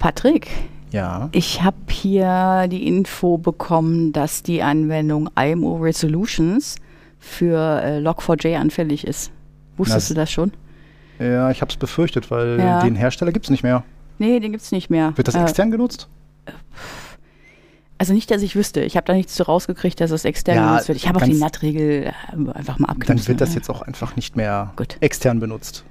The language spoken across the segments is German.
Patrick, Ja. ich habe hier die Info bekommen, dass die Anwendung IMO Resolutions für äh, Log4j anfällig ist. Wusstest Das- du das schon? Ja, ich habe es befürchtet, weil Ja. den Hersteller gibt es nicht mehr. Nee, den gibt es nicht mehr. Wird das Äh, extern genutzt? Also nicht, dass ich wüsste. Ich habe da nichts so rausgekriegt, dass es extern Ja, genutzt wird. Ich habe auch die NAT-Regel äh, einfach mal abgeknüpft. Dann wird das jetzt auch einfach nicht mehr Gut. extern benutzt.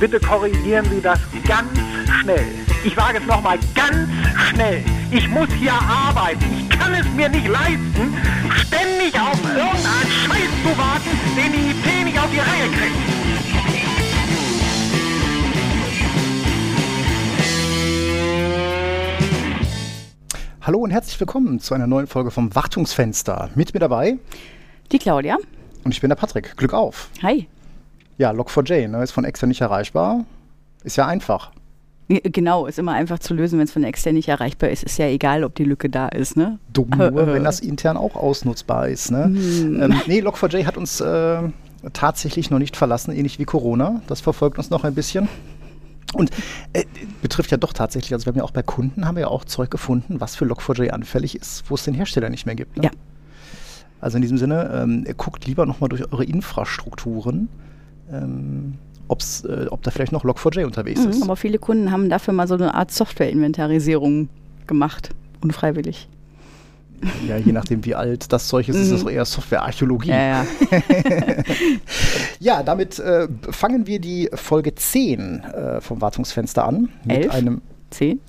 Bitte korrigieren Sie das ganz schnell. Ich sage es nochmal ganz schnell. Ich muss hier arbeiten. Ich kann es mir nicht leisten, ständig auf irgendeinen Scheiß zu warten, den die IT nicht auf die Reihe kriegt. Hallo und herzlich willkommen zu einer neuen Folge vom Wartungsfenster. Mit mir dabei Die Claudia. und ich bin der Patrick. Glück auf. Hi. Ja, Log4j ne, ist von extern nicht erreichbar. Ist ja einfach. Genau, ist immer einfach zu lösen, wenn es von extern nicht erreichbar ist. Ist ja egal, ob die Lücke da ist, ne? Dumm Äh, nur, äh. wenn das intern auch ausnutzbar ist. Ne? Hm. Ähm, nee, Log4j hat uns äh, tatsächlich noch nicht verlassen, ähnlich wie Corona. Das verfolgt uns noch ein bisschen. Und äh, betrifft ja doch tatsächlich, also wir haben ja auch bei Kunden haben wir ja auch Zeug gefunden, was für Log4j anfällig ist, wo es den Hersteller nicht mehr gibt. Ne? Ja. Also in diesem Sinne, ähm, guckt lieber nochmal durch eure Infrastrukturen, ähm, ob's, äh, ob da vielleicht noch Log4j unterwegs Mhm, ist. aber viele Kunden haben dafür mal so eine Art Software-Inventarisierung gemacht. Unfreiwillig. Ja, je nachdem, wie alt das Zeug ist, ist es Mhm. eher Softwarearchäologie. Ja, ja. Ja, damit äh, fangen wir die Folge 10 äh, vom Wartungsfenster an. Mit Elf? einem, Zehn?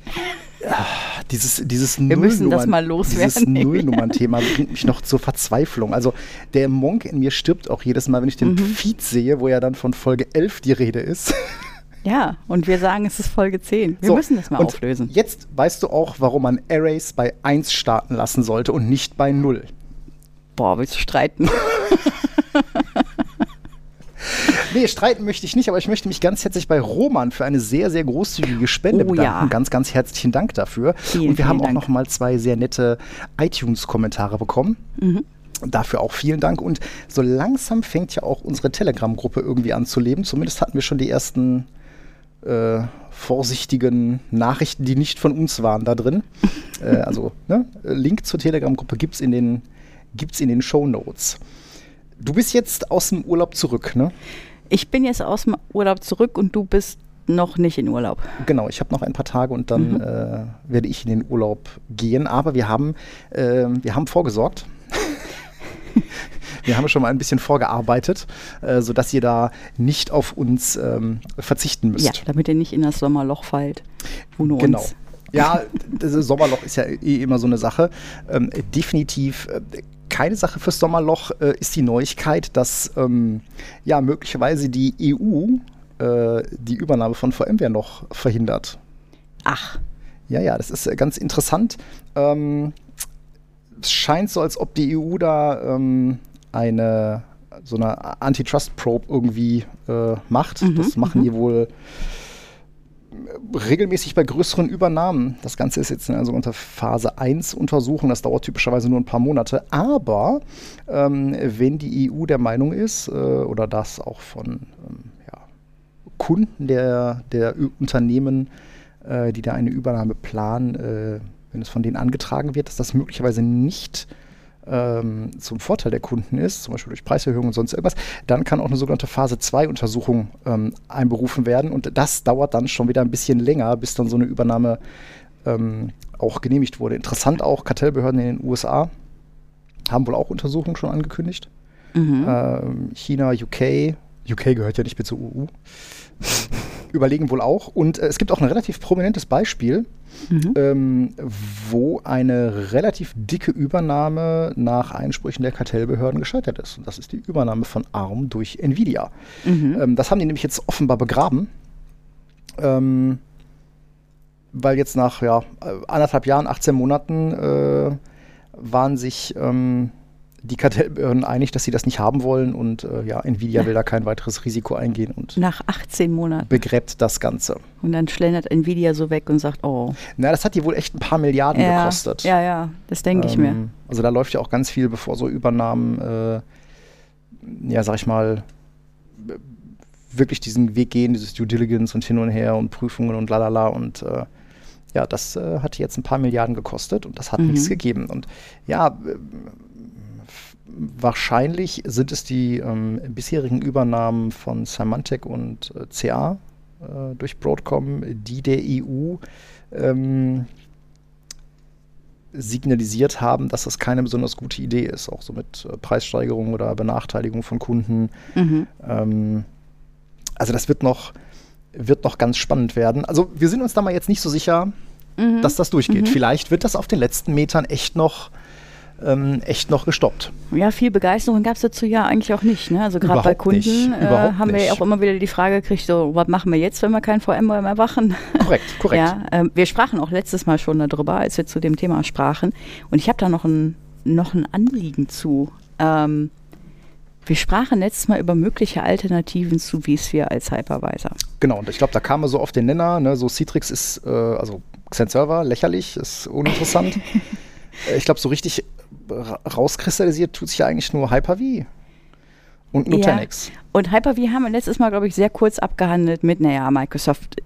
Dieses, dieses Wir müssen das mal loswerden. Dieses Nullnummern-Thema bringt mich noch zur Verzweiflung. Also der Monk in mir stirbt auch jedes Mal, wenn ich Mhm. den Feed sehe, wo ja dann von Folge 11 die Rede ist. Ja, und wir sagen, es ist Folge 10. Wir So, müssen das mal und auflösen. Jetzt weißt du auch, warum man Arrays bei 1 starten lassen sollte und nicht bei 0. Boah, willst du streiten? Nee, streiten möchte ich nicht, aber ich möchte mich ganz herzlich bei Roman für eine sehr, sehr großzügige Spende Oh bedanken. ja. Ganz, ganz herzlichen Dank dafür. Vielen, Und wir haben auch Dank. noch mal zwei sehr nette iTunes-Kommentare bekommen. Mhm. Dafür auch vielen Dank. Und so langsam fängt ja auch unsere Telegram-Gruppe irgendwie an zu leben. Zumindest hatten wir schon die ersten äh, vorsichtigen Nachrichten, die nicht von uns waren, da drin. äh, also, ne? Link zur Telegram-Gruppe gibt es in den, gibt's in den Show Notes. Du bist jetzt aus dem Urlaub zurück, ne? Ich bin jetzt aus dem Urlaub zurück und du bist noch nicht in Urlaub. Genau, ich habe noch ein paar Tage und dann Mhm. äh, werde ich in den Urlaub gehen. Aber wir haben, äh, wir haben vorgesorgt. wir haben schon mal ein bisschen vorgearbeitet, äh, sodass ihr da nicht auf uns ähm, verzichten müsst. Ja, damit ihr nicht in das Sommerloch fallt. Ohne Genau. uns. Ja, das Sommerloch ist ja eh immer so eine Sache. Ähm, definitiv äh, keine Sache fürs Sommerloch äh, ist die Neuigkeit, dass ähm, ja möglicherweise die EU äh, die Übernahme von VMware noch verhindert. Ach, Ja, ja, das ist äh, ganz interessant. Ähm, es scheint so, als ob die EU da ähm, eine so eine Antitrust-Probe irgendwie äh, macht. Mhm, das machen die wohl regelmäßig bei größeren Übernahmen. Das Ganze ist jetzt also unter Phase 1 Untersuchung. Das dauert typischerweise nur ein paar Monate. Aber ähm, wenn die EU der Meinung ist, äh, oder das auch von ähm, ja, Kunden der, der Unternehmen, äh, die da eine Übernahme planen, äh, wenn es von denen angetragen wird, dass das möglicherweise nicht ähm, zum Vorteil der Kunden ist, zum Beispiel durch Preiserhöhungen und sonst irgendwas, dann kann auch eine sogenannte Phase 2 Untersuchung ähm, einberufen werden und das dauert dann schon wieder ein bisschen länger, bis dann so eine Übernahme ähm, auch genehmigt wurde. Interessant auch, Kartellbehörden in den USA haben wohl auch Untersuchungen schon angekündigt. mhm. Ähm, China, UK, UK gehört ja nicht mehr zur EU, überlegen wohl auch. Und äh, es gibt auch ein relativ prominentes Beispiel, Mhm. ähm, wo eine relativ dicke Übernahme nach Einsprüchen der Kartellbehörden gescheitert ist. Und das ist die Übernahme von ARM durch Nvidia. Mhm. Ähm, das haben die nämlich jetzt offenbar begraben. Ähm, weil jetzt nach ja, äh, anderthalb Jahren, 18 Monaten äh, waren sich ähm, die Kartellbehörden einig, dass sie das nicht haben wollen und äh, ja, Nvidia will da kein weiteres Risiko eingehen und Nach 18 Monaten. begräbt das Ganze. Und dann schlendert Nvidia so weg und sagt, oh. Na, das hat die wohl echt ein paar Milliarden ja, gekostet. ja, ja, das denke ich mir. Ähm, Also da läuft ja auch ganz viel, bevor so Übernahmen, äh, ja, sag ich mal, wirklich diesen Weg gehen, dieses Due Diligence und hin und her und Prüfungen und lalala und äh, ja, das äh, hat jetzt ein paar Milliarden gekostet und das hat mhm. nichts gegeben. Und ja, wahrscheinlich sind es die ähm, bisherigen Übernahmen von Symantec und äh, CA äh, durch Broadcom, die der EU ähm, signalisiert haben, dass das keine besonders gute Idee ist, auch so mit äh, Preissteigerung oder Benachteiligung von Kunden. Mhm. Ähm, also das wird noch, wird noch ganz spannend werden. Also wir sind uns da mal jetzt nicht so sicher, mhm. dass das durchgeht. Mhm. Vielleicht wird das auf den letzten Metern echt noch ähm, echt noch gestoppt. Ja, viel Begeisterung gab es dazu ja eigentlich auch nicht. Ne? Also gerade bei Kunden äh, haben wir ja auch immer wieder die Frage gekriegt, so, was machen wir jetzt, wenn wir kein VMware mehr machen? Korrekt, korrekt. Ja, äh, wir sprachen auch letztes Mal schon darüber, als wir zu dem Thema sprachen. Und ich habe da noch ein, noch ein Anliegen zu. Ähm, wir sprachen letztes Mal über mögliche Alternativen zu vSphere als Hypervisor. Genau, und ich glaube, da kam so auf den Nenner, ne, so Citrix ist, äh, also Xen Server, lächerlich, ist uninteressant. Äh, ich glaube, so richtig rauskristallisiert tut sich ja eigentlich nur Hyper-V und Nutanix. Ja. Und Hyper-V haben wir letztes Mal, glaube ich, sehr kurz abgehandelt mit, naja, Microsoft,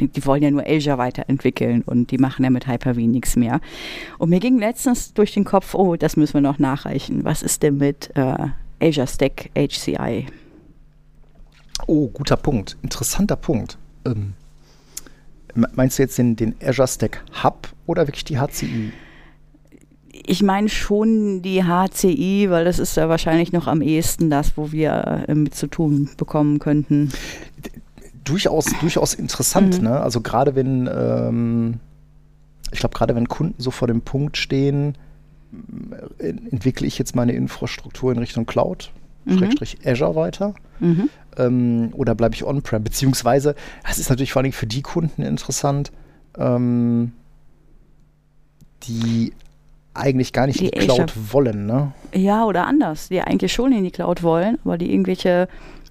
die, die, wollen ja nur Azure weiterentwickeln und die machen ja mit Hyper-V nichts mehr. Und mir ging letztens durch den Kopf, oh, das müssen wir noch nachreichen. Was ist denn mit äh, Azure Stack HCI? Oh, guter Punkt. Interessanter Punkt. Ähm, meinst du jetzt den, den Azure Stack Hub oder wirklich die HCI? Ich meine schon die HCI, weil das ist ja wahrscheinlich noch am ehesten das, wo wir äh, mit zu tun bekommen könnten. Durchaus, durchaus interessant, mhm. ne? Also gerade wenn, ähm, ich glaube, gerade wenn Kunden so vor dem Punkt stehen, äh, entwickle ich jetzt meine Infrastruktur in Richtung Cloud, mhm. Schrägstrich Azure weiter. Mhm. Ähm, oder bleibe ich on-prem? Beziehungsweise, das ist natürlich vor allem für die Kunden interessant, ähm, die eigentlich gar nicht die in die Cloud wollen, ne? Ja, oder anders, die eigentlich schon in die Cloud wollen, aber die irgendwelche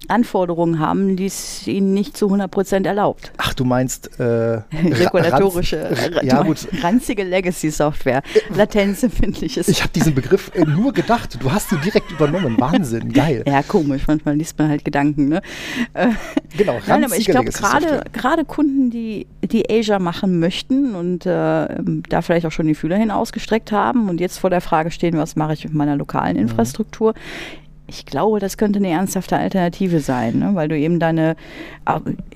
Anforderungen haben, die es ihnen nicht zu 100% erlaubt. Ach, du meinst äh, regulatorische, ranz, ja, gut. ranzige Legacy-Software, latenzempfindliches. Ich habe diesen Begriff äh, nur gedacht, du hast ihn direkt übernommen. Wahnsinn, geil. Ja, komisch, manchmal liest man halt Gedanken. Ne? Äh, genau, ranzige Nein, aber ich glaube, gerade Kunden, die, die Asia machen möchten und äh, da vielleicht auch schon die Fühler hin ausgestreckt haben und jetzt vor der Frage stehen, was mache ich mit meiner lokalen mhm. Infrastruktur, mhm ich glaube, das könnte eine ernsthafte Alternative sein, ne? weil du eben deine,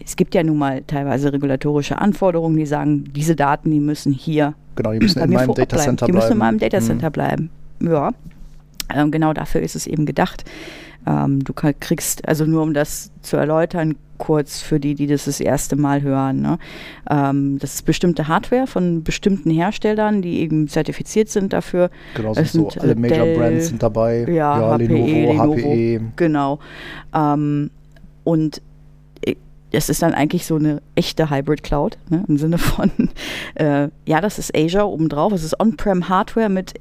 es gibt ja nun mal teilweise regulatorische Anforderungen, die sagen, diese Daten, die müssen hier genau, die müssen in meinem Datacenter bleiben. Die müssen in meinem Datacenter mhm. bleiben. Ja, ähm, genau dafür ist es eben gedacht. Ähm, du kriegst, also nur um das zu erläutern, kurz für die, die das das erste Mal hören. Ne? Ähm, das ist bestimmte Hardware von bestimmten Herstellern, die eben zertifiziert sind dafür. Genau, es sind so alle Major Dell, Brands sind dabei. Ja, ja HPE, Lenovo, HPE. Lenovo, genau. Ähm, und es ist dann eigentlich so eine echte Hybrid Cloud, ne, im Sinne von, äh, ja, das ist Azure obendrauf, es ist On-Prem Hardware mit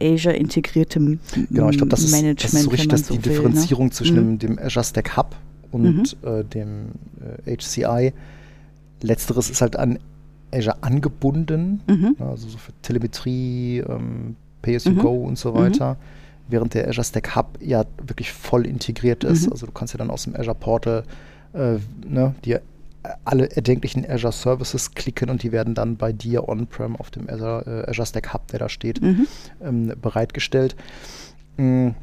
Azure integriertem Genau, ich glaube, das, ist, das ist so richtig das, die will, ne? Differenzierung ne? zwischen mhm. dem Azure Stack Hub und mhm. äh, dem äh, HCI. Letzteres ist halt an Azure angebunden, mhm. also so für Telemetrie, ähm, Pay-as-you-go mhm. und so weiter. Mhm. Während der Azure Stack Hub ja wirklich voll integriert ist. Mhm. Also du kannst ja dann aus dem Azure Portal äh, ne, dir alle erdenklichen Azure Services klicken und die werden dann bei dir on-prem auf dem Azure, äh, Azure Stack Hub, der da steht, mhm. ähm, bereitgestellt. Mhm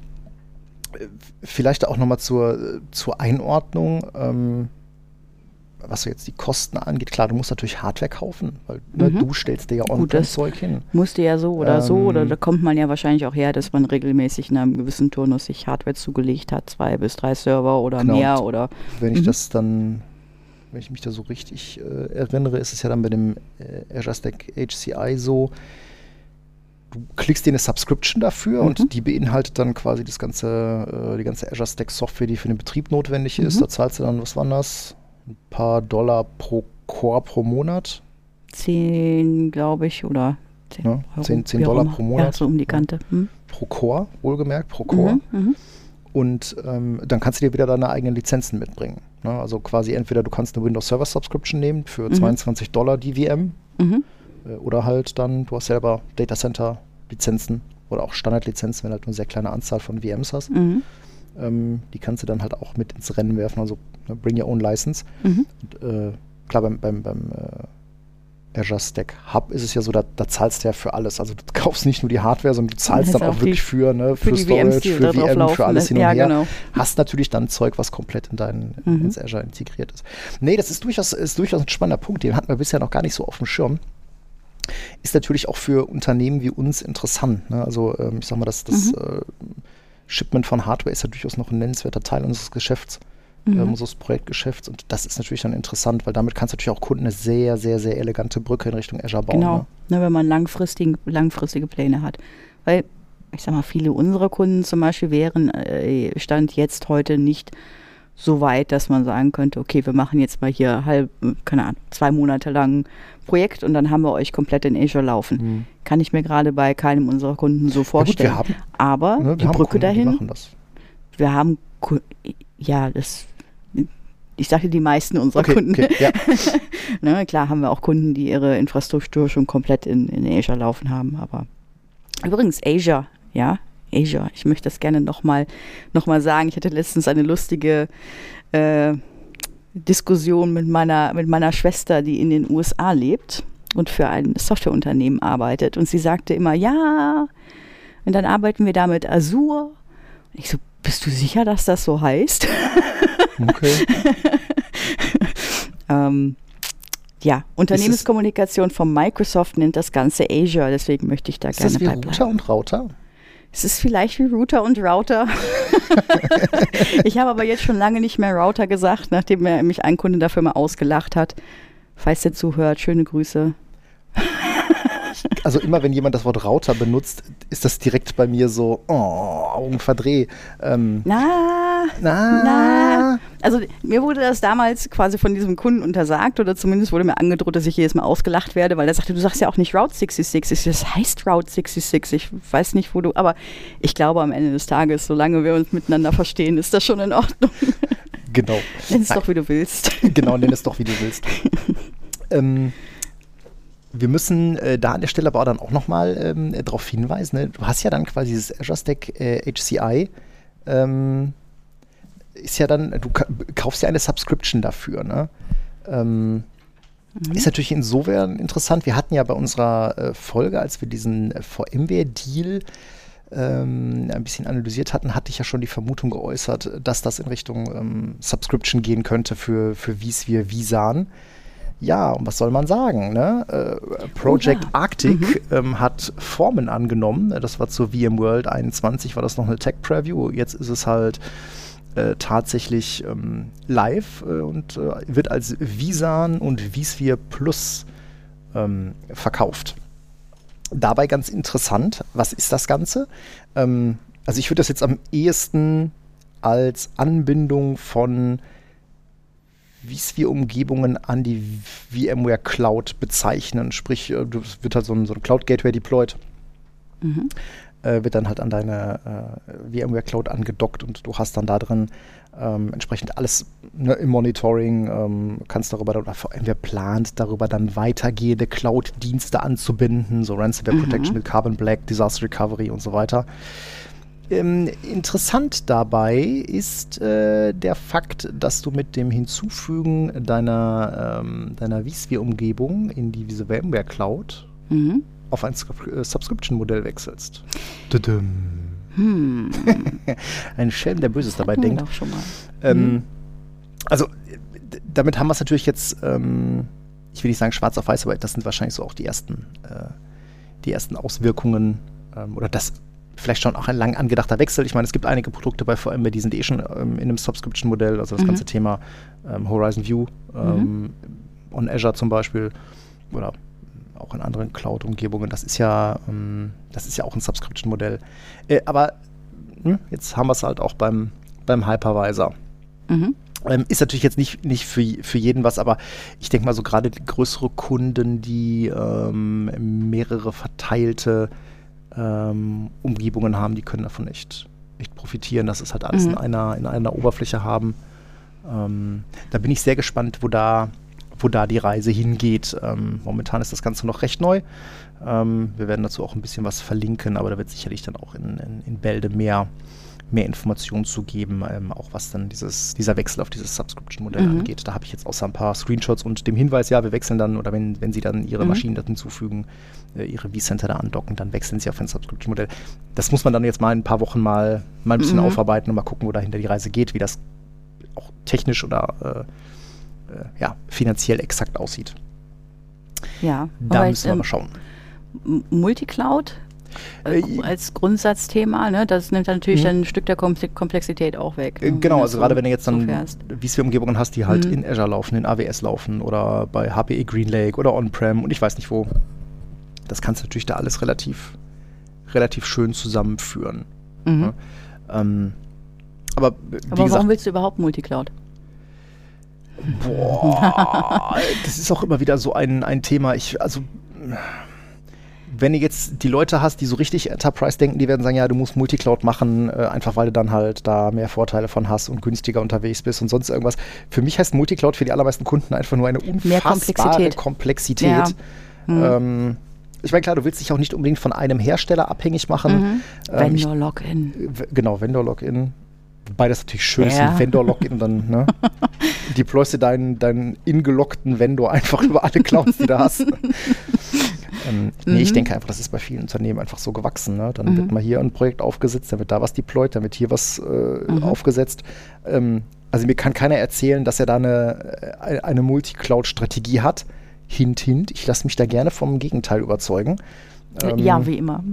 vielleicht auch nochmal zur, zur Einordnung, ähm, was so jetzt die Kosten angeht. Klar, du musst natürlich Hardware kaufen, weil ne, mhm. du stellst dir ja auch das Zeug hin. Musste ja so oder ähm, so, oder ähm, da kommt man ja wahrscheinlich auch her, dass man regelmäßig in einem gewissen Turnus sich Hardware zugelegt hat, zwei bis drei Server oder genau, mehr oder. Wenn ich mhm. das dann wenn ich mich da so richtig äh, erinnere, ist es ja dann bei dem äh, Azure Stack HCI so, du klickst dir eine Subscription dafür mhm. und die beinhaltet dann quasi das ganze, äh, die ganze Azure Stack Software, die für den Betrieb notwendig mhm. ist. Da zahlst du dann, was war das? Ein paar Dollar pro Core pro Monat. Zehn, glaube ich, oder 10, ja, 10, 10 Dollar pro Monat. Ja, so um die Kante. Hm. Pro Core, wohlgemerkt, pro Core. Mhm, mhm, und ähm, dann kannst du dir wieder deine eigenen Lizenzen mitbringen. Ne? Also quasi entweder du kannst eine Windows Server Subscription nehmen für 22 mhm. Dollar die VM mhm. Äh, oder halt dann, du hast selber Datacenter Lizenzen oder auch Standardlizenzen, wenn du halt eine sehr kleine Anzahl von VMs hast. Mhm. Ähm, die kannst du dann halt auch mit ins Rennen werfen, also ne, bring your own license. Mhm. Und, äh, klar, beim, beim, beim äh, Azure Stack Hub ist es ja so, da, da zahlst du ja für alles. Also du kaufst nicht nur die Hardware, sondern du zahlst dann auch wirklich für, ne, für für, Storage, VMs, für VM, laufen, für alles ne? hin und Ja, her. genau. Hast natürlich dann Zeug, was komplett in dein, Mhm. ins Azure integriert ist. Nee, das ist durchaus, ist durchaus ein spannender Punkt, den hatten wir bisher noch gar nicht so auf dem Schirm. Ist natürlich auch für Unternehmen wie uns interessant. Ne? Also ähm, ich sag mal, das, das Mhm. äh, Shipment von Hardware ist ja durchaus noch ein nennenswerter Teil unseres Geschäfts, Mhm. ähm, unseres Projektgeschäfts. Und das ist natürlich dann interessant, weil damit kannst du natürlich auch Kunden eine sehr, sehr, sehr elegante Brücke in Richtung Azure bauen. Genau, Ne? ne, wenn man langfristigen, langfristige Pläne hat. Weil, ich sag mal, viele unserer Kunden zum Beispiel wären äh, Stand jetzt heute nicht so weit, dass man sagen könnte, okay, wir machen jetzt mal hier halb, keine Ahnung, zwei Monate lang Projekt und dann haben wir euch komplett in Azure laufen. Mhm. Kann ich mir gerade bei keinem unserer Kunden so Ja, gut, vorstellen. wir haben, Aber ne, die Brücke Kunden, die dahin, machen das. wir haben, ja, das, ich sagte die meisten unserer Okay, Kunden. okay, ja. Ne, klar haben wir auch Kunden, die ihre Infrastruktur schon komplett in, in Azure laufen haben, aber übrigens Azure, ja, Azure. Ich möchte das gerne nochmal noch mal sagen. Ich hatte letztens eine lustige äh, Diskussion mit meiner, mit meiner Schwester, die in den USA lebt und für ein Softwareunternehmen arbeitet. Und sie sagte immer, ja, und dann arbeiten wir da mit Azure. Und ich so, bist du sicher, dass das so heißt? Okay. Ähm, ja, Unternehmenskommunikation von Microsoft nennt das Ganze Azure, deswegen möchte ich da Ist gerne das wie bei Router bleiben. und Router? Es ist vielleicht wie Router und Router. ich habe aber jetzt schon lange nicht mehr Router gesagt, nachdem mich ein Kunde dafür mal ausgelacht hat. Falls der zuhört, schöne Grüße. Also immer wenn jemand das Wort Router benutzt, ist das direkt bei mir so, oh, Augenverdreh. Ähm, Na, na, na. Also mir wurde das damals quasi von diesem Kunden untersagt oder zumindest wurde mir angedroht, dass ich jedes Mal ausgelacht werde, weil er sagte, du sagst ja auch nicht Route 66. Ich, das heißt Route 66. Ich weiß nicht, wo du, aber ich glaube am Ende des Tages, solange wir uns miteinander verstehen, ist das schon in Ordnung. genau. Nenn es doch, wie du willst. genau, nenn es doch, wie du willst. ähm, wir müssen äh, da an der Stelle aber dann auch nochmal ähm, darauf hinweisen, ne? du hast ja dann quasi dieses Azure Stack äh, HCI, ähm, ist ja dann, du ka kaufst ja eine Subscription dafür, ne? Ähm, Ist natürlich insofern interessant. Wir hatten ja bei unserer äh, Folge, als wir diesen äh, VMware-Deal ähm, ein bisschen analysiert hatten, hatte ich ja schon die Vermutung geäußert, dass das in Richtung ähm, Subscription gehen könnte für, für vSphere Visan. Ja, und was soll man sagen? Ne? Äh, Project Oh ja. Arctic ähm, hat Formen angenommen. Das war zur VMworld 21, war das noch eine Tech-Preview. Jetzt ist es halt äh, tatsächlich ähm, live äh, und äh, wird als Visan und vSphere Plus ähm, verkauft. Dabei ganz interessant, was ist das Ganze? Ähm, also ich würde das jetzt am ehesten als Anbindung von vSphere-Umgebungen an die VMware Cloud bezeichnen. Sprich, äh, es wird halt so ein, so ein Cloud-Gateway deployed Mhm. äh, wird dann halt an deine äh, VMware Cloud angedockt und du hast dann da drin ähm, entsprechend alles ne, im Monitoring, ähm, kannst darüber dann, oder VMware plant darüber dann weitergehende Cloud-Dienste anzubinden, so Ransomware Mhm. Protection mit Carbon Black, Disaster Recovery und so weiter. Ähm, interessant dabei ist äh, der Fakt, dass du mit dem Hinzufügen deiner, ähm, deiner vSphere-Umgebung in die, diese VMware Cloud Mhm. auf ein Sub- äh, Subscription-Modell wechselst. Hm. Ein Schelm, der Böses dabei denkt. doch schon mal. Ähm, also, d- damit haben wir es natürlich jetzt, ähm, ich will nicht sagen schwarz auf weiß, aber das sind wahrscheinlich so auch die ersten, äh, die ersten Auswirkungen ähm, oder das vielleicht schon auch ein lang angedachter Wechsel. Ich meine, es gibt einige Produkte bei VMware, die sind eh schon ähm, in einem Subscription-Modell, also das Mhm. ganze Thema ähm, Horizon View ähm, on Azure zum Beispiel oder auch in anderen Cloud-Umgebungen. Das ist ja, ähm, das ist ja auch ein Subscription-Modell. Äh, aber hm, jetzt haben wir es halt auch beim, beim Hypervisor. Mhm. Ähm, ist natürlich jetzt nicht, nicht für, für jeden was, aber ich denke mal so gerade die größere Kunden, die ähm, mehrere verteilte ähm, Umgebungen haben, die können davon echt, echt profitieren, dass es halt alles Mhm. in, einer, in einer Oberfläche haben. Ähm, da bin ich sehr gespannt, wo da, wo da die Reise hingeht. Ähm, momentan ist das Ganze noch recht neu. Ähm, wir werden dazu auch ein bisschen was verlinken, aber da wird sicherlich dann auch in, in, in Bälde mehr, mehr Informationen zu geben, ähm, auch was dann dieses, dieser Wechsel auf dieses Subscription-Modell Mhm. angeht. Da habe ich jetzt außer ein paar Screenshots und dem Hinweis, ja, wir wechseln dann, oder wenn, wenn Sie dann Ihre Mhm. Maschinen dazu hinzufügen, äh, Ihre vCenter da andocken, dann wechseln Sie auf ein Subscription-Modell. Das muss man dann jetzt mal in ein paar Wochen mal, mal ein bisschen Mhm. aufarbeiten und mal gucken, wo dahinter die Reise geht, wie das auch technisch oder äh, äh, ja, finanziell exakt aussieht. Ja, Da müssen wir ähm, mal schauen. Multicloud als Grundsatzthema, ne? das nimmt dann natürlich Mhm. dann ein Stück der Komple- Komplexität auch weg. Äh, ne, Genau, also gerade so- wenn du jetzt so dann fährst. vSphere-Umgebungen hast, die halt Mhm. in Azure laufen, in AWS laufen oder bei HPE GreenLake oder On-Prem und ich weiß nicht wo. Das kannst du natürlich da alles relativ, relativ schön zusammenführen. Mhm. ne? Ähm, aber Aber gesagt, warum willst du überhaupt Multicloud? boah, das ist auch immer wieder so ein, ein Thema. Ich, also wenn du jetzt die Leute hast, die so richtig Enterprise denken, die werden sagen, ja, du musst Multicloud machen, äh, einfach weil du dann halt da mehr Vorteile von hast und günstiger unterwegs bist und sonst irgendwas. Für mich heißt Multicloud für die allermeisten Kunden einfach nur eine unfassbare Komplexität. Komplexität. Ja. Mhm. Ähm, ich meine, klar, du willst dich auch nicht unbedingt von einem Hersteller abhängig machen. Mhm. Ähm, ich- Vendor Login. W- Genau, Vendor-Login. Wobei das natürlich schön ist, Ja. ein Vendor-Login dann, ne? Deployst du deinen, deinen ingeloggten Vendor einfach über alle Clouds, die du hast. ähm, nee, ich Mhm. denke einfach, das ist bei vielen Unternehmen einfach so gewachsen. Ne? Dann Mhm. wird mal hier ein Projekt aufgesetzt, dann wird da was deployed, dann wird hier was äh, Mhm. aufgesetzt. Ähm, also mir kann keiner erzählen, dass er da eine, äh, eine Multicloud-Strategie hat. Hint, hint. Ich lasse mich da gerne vom Gegenteil überzeugen. Ähm, ja, wie immer.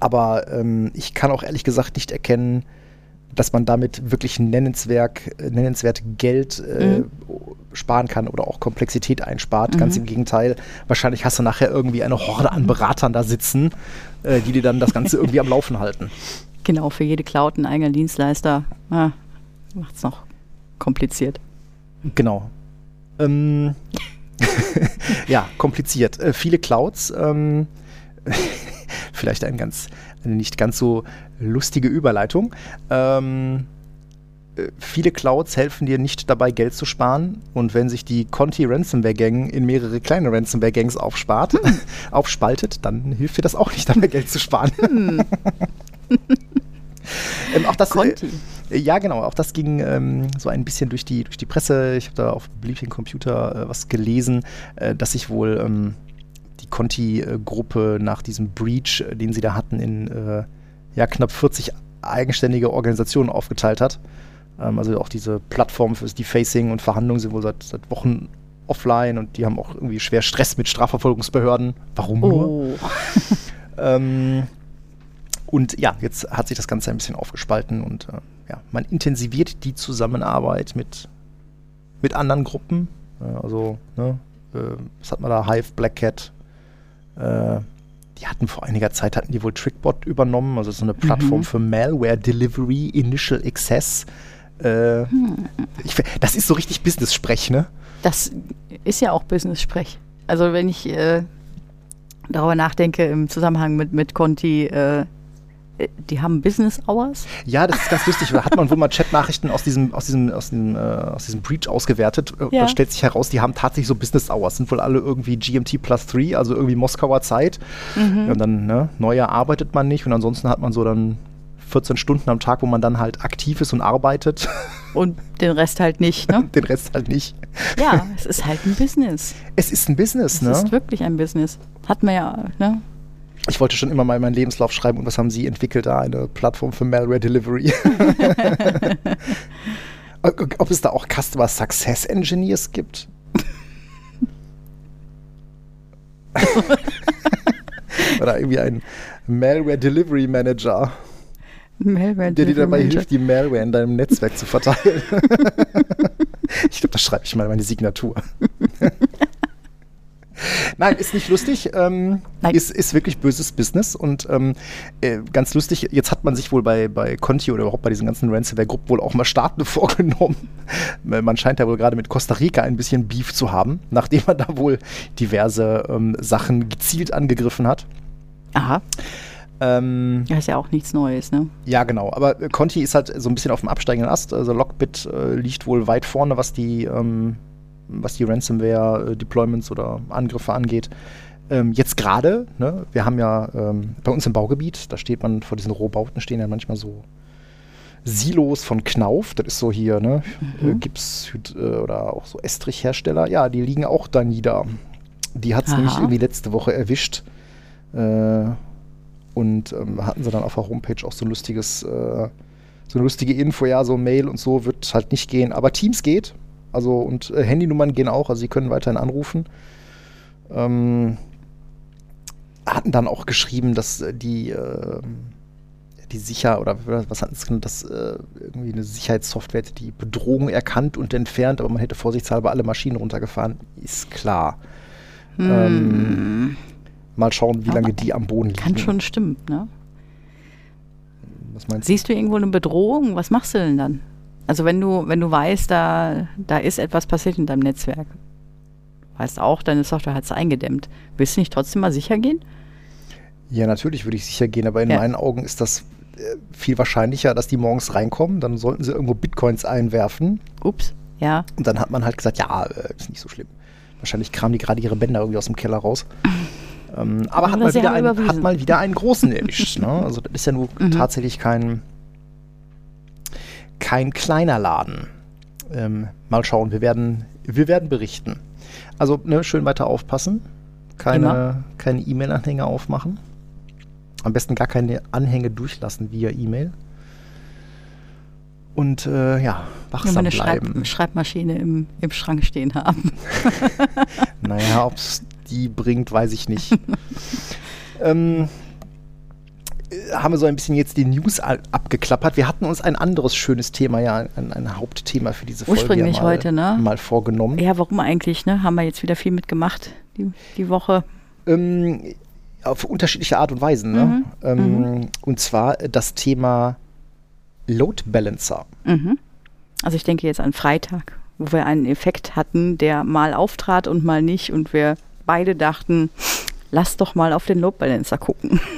aber ähm, ich kann auch ehrlich gesagt nicht erkennen, dass man damit wirklich nennenswert, nennenswert Geld äh, Mhm. sparen kann oder auch Komplexität einspart. Mhm. Ganz im Gegenteil. Wahrscheinlich hast du nachher irgendwie eine Horde an Beratern da sitzen, äh, die dir dann das Ganze irgendwie am Laufen halten. Genau, für jede Cloud ein eigener Dienstleister. Ah, Macht es noch kompliziert. Genau. Ähm, ja, kompliziert. Äh, viele Clouds. Ähm, vielleicht ein ganz, eine nicht ganz so lustige Überleitung. Ähm, äh, viele Clouds helfen dir nicht dabei, Geld zu sparen. Und wenn sich die Conti Ransomware Gang in mehrere kleine Ransomware Gangs aufspart, aufspaltet, dann hilft dir das auch nicht dabei, Geld zu sparen. ähm, auch das, äh, Conti. ja, genau. Auch das ging ähm, so ein bisschen durch die, durch die Presse. Ich habe da auf Bleeping Computer äh, was gelesen, äh, dass sich wohl ähm, die Conti-Gruppe nach diesem Breach, äh, den sie da hatten, in ja, knapp 40 eigenständige Organisationen aufgeteilt hat. Ähm, also auch diese Plattform fürs Defacing und Verhandlungen sind wohl seit, seit Wochen offline und die haben auch irgendwie schwer Stress mit Strafverfolgungsbehörden. Warum nur? Oh. Ähm, und ja, jetzt hat sich das Ganze ein bisschen aufgespalten und äh, ja, man intensiviert die Zusammenarbeit mit, mit anderen Gruppen. Äh, also, ne, äh, was hat man da? Hive, Black Cat. Die hatten vor einiger Zeit, hatten die wohl Trickbot übernommen, also so eine Plattform Mhm. für Malware Delivery, Initial Access. Äh, ich, fi- das ist so richtig Business-Sprech, ne? Das ist ja auch Business-Sprech. Also wenn ich äh, darüber nachdenke im Zusammenhang mit, mit Conti, äh, die haben Business Hours. Ja, das ist ganz lustig. Da hat man wohl mal Chatnachrichten aus diesem, aus diesem, aus diesem, äh, aus diesem Breach ausgewertet. Äh, Ja. Da stellt sich heraus, die haben tatsächlich so Business Hours. Sind wohl alle irgendwie GMT plus 3, also irgendwie Moskauer Zeit. Mhm. Und dann, ne, neuer arbeitet man nicht und ansonsten hat man so dann 14 Stunden am Tag, wo man dann halt aktiv ist und arbeitet. Und den Rest halt nicht. Ne? Den Rest halt nicht. ja, es ist halt ein Business. Es ist ein Business, Es ne? ist wirklich ein Business. Hat man ja, ne? Ich wollte schon immer mal meinen Lebenslauf schreiben und was haben Sie entwickelt da? Eine Plattform für Malware Delivery. Ob es da auch Customer Success Engineers gibt? Oder irgendwie ein Malware Delivery Manager, Malware der dir dabei Manager. hilft, die Malware in deinem Netzwerk zu verteilen. ich glaube, da schreibe ich mal meine Signatur. Nein, ist nicht lustig. Ähm. Ist, ist wirklich böses Business und ähm, äh, ganz lustig. Jetzt hat man sich wohl bei, bei Conti oder überhaupt bei diesen ganzen Ransomware-Gruppen wohl auch mal Staaten vorgenommen. Man scheint ja wohl gerade mit Costa Rica ein bisschen Beef zu haben, nachdem man da wohl diverse ähm, Sachen gezielt angegriffen hat. Aha, Ähm, das ist ja auch nichts Neues, ne? ja, genau. Aber äh, Conti ist halt so ein bisschen auf dem absteigenden Ast. Also Lockbit äh, liegt wohl weit vorne, was die, ähm, was die Ransomware-Deployments oder Angriffe angeht. Ähm, jetzt gerade, ne, wir haben ja ähm, bei uns im Baugebiet, da steht man vor diesen Rohbauten, stehen ja manchmal so Silos von Knauf, das ist so hier, ne, Mhm. äh, Gips Hyd- äh, oder auch so Estrichhersteller, ja, die liegen auch da nieder. Die hat es nämlich irgendwie letzte Woche erwischt. Äh, und ähm, hatten sie dann auf der Homepage auch so ein lustiges, äh, so eine lustige Info, ja, so Mail und so wird halt nicht gehen. Aber Teams geht. Also und äh, Handynummern gehen auch, also sie können weiterhin anrufen. Ähm, hatten dann auch geschrieben, dass äh, die, äh, die sicher oder was hatten sie genannt, dass äh, irgendwie eine Sicherheitssoftware die Bedrohung erkannt und entfernt, aber man hätte vorsichtshalber alle Maschinen runtergefahren. Ist klar. Ähm, mal schauen, wie lange Aber die am Boden liegen. Kann schon stimmen, ne? Was meinst du? Siehst du irgendwo eine Bedrohung? Was machst du denn dann? Also wenn du, wenn du weißt, da, da ist etwas passiert in deinem Netzwerk, weißt auch, deine Software hat es eingedämmt. Willst du nicht trotzdem mal sicher gehen? Ja, natürlich würde ich sicher gehen, aber in Ja. meinen Augen ist das äh, viel wahrscheinlicher, dass die morgens reinkommen. Dann sollten sie irgendwo Bitcoins einwerfen. Ups, ja. Und dann hat man halt gesagt, ja, äh, ist nicht so schlimm. Wahrscheinlich kramen die gerade ihre Bänder irgendwie aus dem Keller raus. Ähm, aber hat mal, wieder einen, hat mal wieder einen großen erwischt. Ne? Also das ist ja nur Mhm. tatsächlich kein, kein kleiner Laden. Ähm, mal schauen, wir werden, wir werden berichten. Also ne, schön weiter aufpassen. Keine Immer. keine E-Mail-Anhänge aufmachen. Am besten gar keine Anhänge durchlassen via E-Mail. Und äh, ja, wachsam eine Schreib bleiben. Schreibmaschine im, im Schrank stehen haben. Naja, ob es die bringt, weiß ich nicht. ähm, äh, haben wir so ein bisschen jetzt die News abgeklappert. Wir hatten uns ein anderes schönes Thema, ja, ein, ein Hauptthema für diese Folge Ursprünglich ja mal, heute, ne? mal vorgenommen. Ja, warum eigentlich, ne? Haben wir jetzt wieder viel mitgemacht, die, die Woche. Ähm, auf unterschiedliche Art und Weisen. Ne? Mhm, Ähm, Und zwar das Thema Load Balancer. Mhm. Also ich denke jetzt an Freitag, wo wir einen Effekt hatten, der mal auftrat und mal nicht und wir beide dachten, lass doch mal auf den Load Balancer gucken.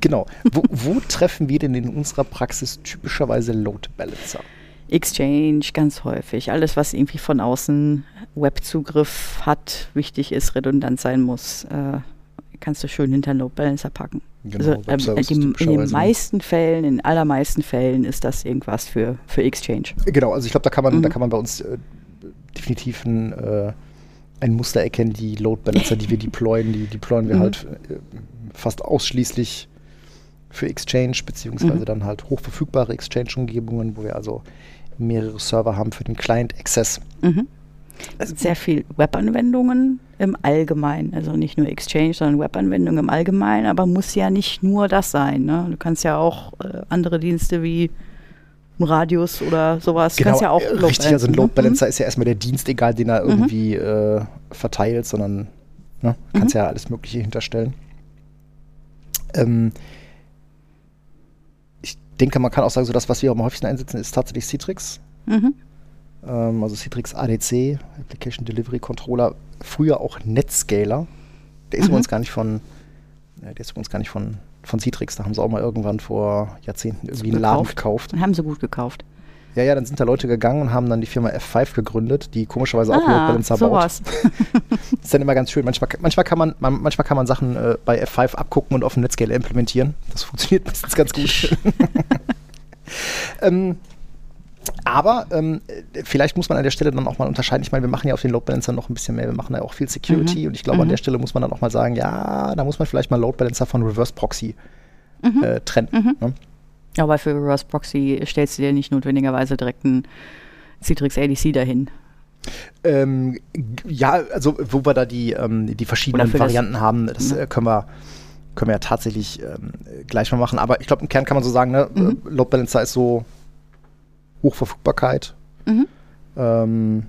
Genau. Wo, wo treffen wir denn in unserer Praxis typischerweise Load Balancer? Exchange ganz häufig. Alles, was irgendwie von außen Webzugriff hat, wichtig ist, redundant sein muss, äh, kannst du schön hinter den Load Balancer packen. Genau, also, Webservices die, in den meisten Fällen, in allermeisten Fällen ist das irgendwas für, für Exchange. Genau, also ich glaube, da kann man, Mhm. da kann man bei uns äh, definitiv ein, äh, ein Muster erkennen. Die Load Balancer, die wir deployen, die deployen wir Mhm. halt äh, fast ausschließlich für Exchange, beziehungsweise Mhm. dann halt hochverfügbare Exchange-Umgebungen, wo wir also mehrere Server haben für den Client-Access. Mhm. Also- Sehr viel Webanwendungen im Allgemeinen, also nicht nur Exchange, sondern Webanwendungen im Allgemeinen, aber muss ja nicht nur das sein. Ne? Du kannst ja auch äh, andere Dienste wie Radius oder sowas, kannst ja auch äh, Load richtig, also ein Load? Balancer ist ja erstmal der Dienst, egal den er Mhm. irgendwie äh, verteilt, sondern ne, kannst Mhm. ja alles Mögliche hinterstellen. Ähm, ich denke, man kann auch sagen, so das, was wir am häufigsten einsetzen, ist tatsächlich Citrix. Mhm. Ähm, also Citrix ADC, Application Delivery Controller, früher auch Netscaler. Der ist Mhm. übrigens gar nicht von, der ist übrigens gar nicht von, von Citrix. Da haben sie auch mal irgendwann vor Jahrzehnten irgendwie einen Laden gekauft. Dann haben sie gut gekauft. Ja, ja, dann sind da Leute gegangen und haben dann die Firma F5 gegründet, die komischerweise auch Load Ah, Balancer baut. sowas. ist dann immer ganz schön. Manchmal, manchmal, kann, man, man, manchmal kann man Sachen äh, bei F5 abgucken und auf dem Netscaler implementieren. Das funktioniert meistens ganz gut. ähm, aber ähm, äh, vielleicht muss man an der Stelle dann auch mal unterscheiden. Ich meine, wir machen ja auf den Load Balancer noch ein bisschen mehr. Wir machen ja auch viel Security Mhm. und ich glaube, an Mhm. der Stelle muss man dann auch mal sagen, ja, da muss man vielleicht mal Load Balancer von Reverse Proxy Mhm. äh, trennen. Mhm. Ne? Aber für Reverse Proxy stellst du dir nicht notwendigerweise direkt einen Citrix ADC dahin. Ähm, ja, also wo wir da die, ähm, die verschiedenen für das- Varianten haben, das Mhm. äh, können wir können wir ja tatsächlich ähm, gleich mal machen. Aber ich glaube, im Kern kann man so sagen, ne, Mhm. äh, Load Balancer ist so Hochverfügbarkeit Mhm. ähm,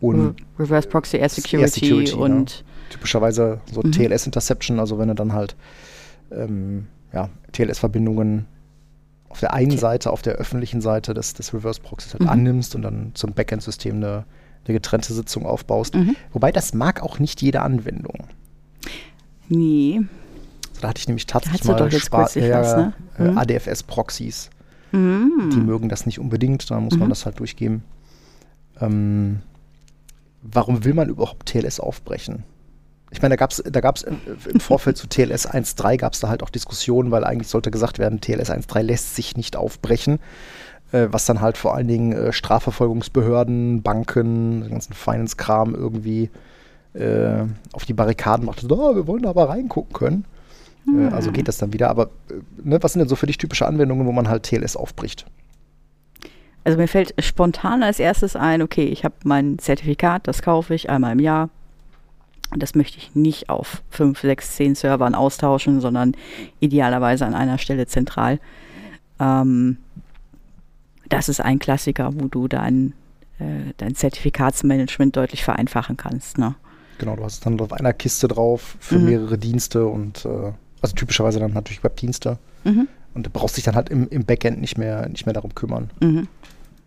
und Re- Reverse Proxy Air Security, Air Security, und typischerweise so Mhm. TLS-Interception, also wenn du dann halt ähm, ja, TLS-Verbindungen auf der einen Okay. Seite, auf der öffentlichen Seite des, des Reverse Proxys halt Mhm. annimmst und dann zum Backend-System eine, eine getrennte Sitzung aufbaust. Mhm. Wobei das mag auch nicht jede Anwendung. Nee. Da hatte ich nämlich tatsächlich mal Spa- was, ne? äh, Mhm. ADFS-Proxys. Mhm. Die mögen das nicht unbedingt, da muss man Mhm. das halt durchgeben. Ähm, warum will man überhaupt TLS aufbrechen? Ich meine, da gab es da gab's im, im Vorfeld zu TLS 1.3 gab es da halt auch Diskussionen, weil eigentlich sollte gesagt werden, TLS 1.3 lässt sich nicht aufbrechen, äh, was dann halt vor allen Dingen äh, Strafverfolgungsbehörden, Banken, den ganzen Finance-Kram irgendwie äh, auf die Barrikaden macht. So, oh, wir wollen da aber reingucken können. Hm. also geht das dann wieder. Aber äh, ne, was sind denn so für dich typische Anwendungen, wo man halt TLS aufbricht? Also mir fällt spontan als erstes ein, okay, ich habe mein Zertifikat, das kaufe ich einmal im Jahr. Das möchte ich nicht auf fünf, sechs, zehn Servern austauschen, sondern idealerweise an einer Stelle zentral. Ähm, das ist ein Klassiker, wo du dein, äh, dein Zertifikatsmanagement deutlich vereinfachen kannst. Ne? Genau, du hast es dann auf einer Kiste drauf für mhm. mehrere Dienste und äh, also typischerweise dann natürlich Webdienste. Mhm. Und du brauchst dich dann halt im, im Backend nicht mehr, nicht mehr darum kümmern. Mhm.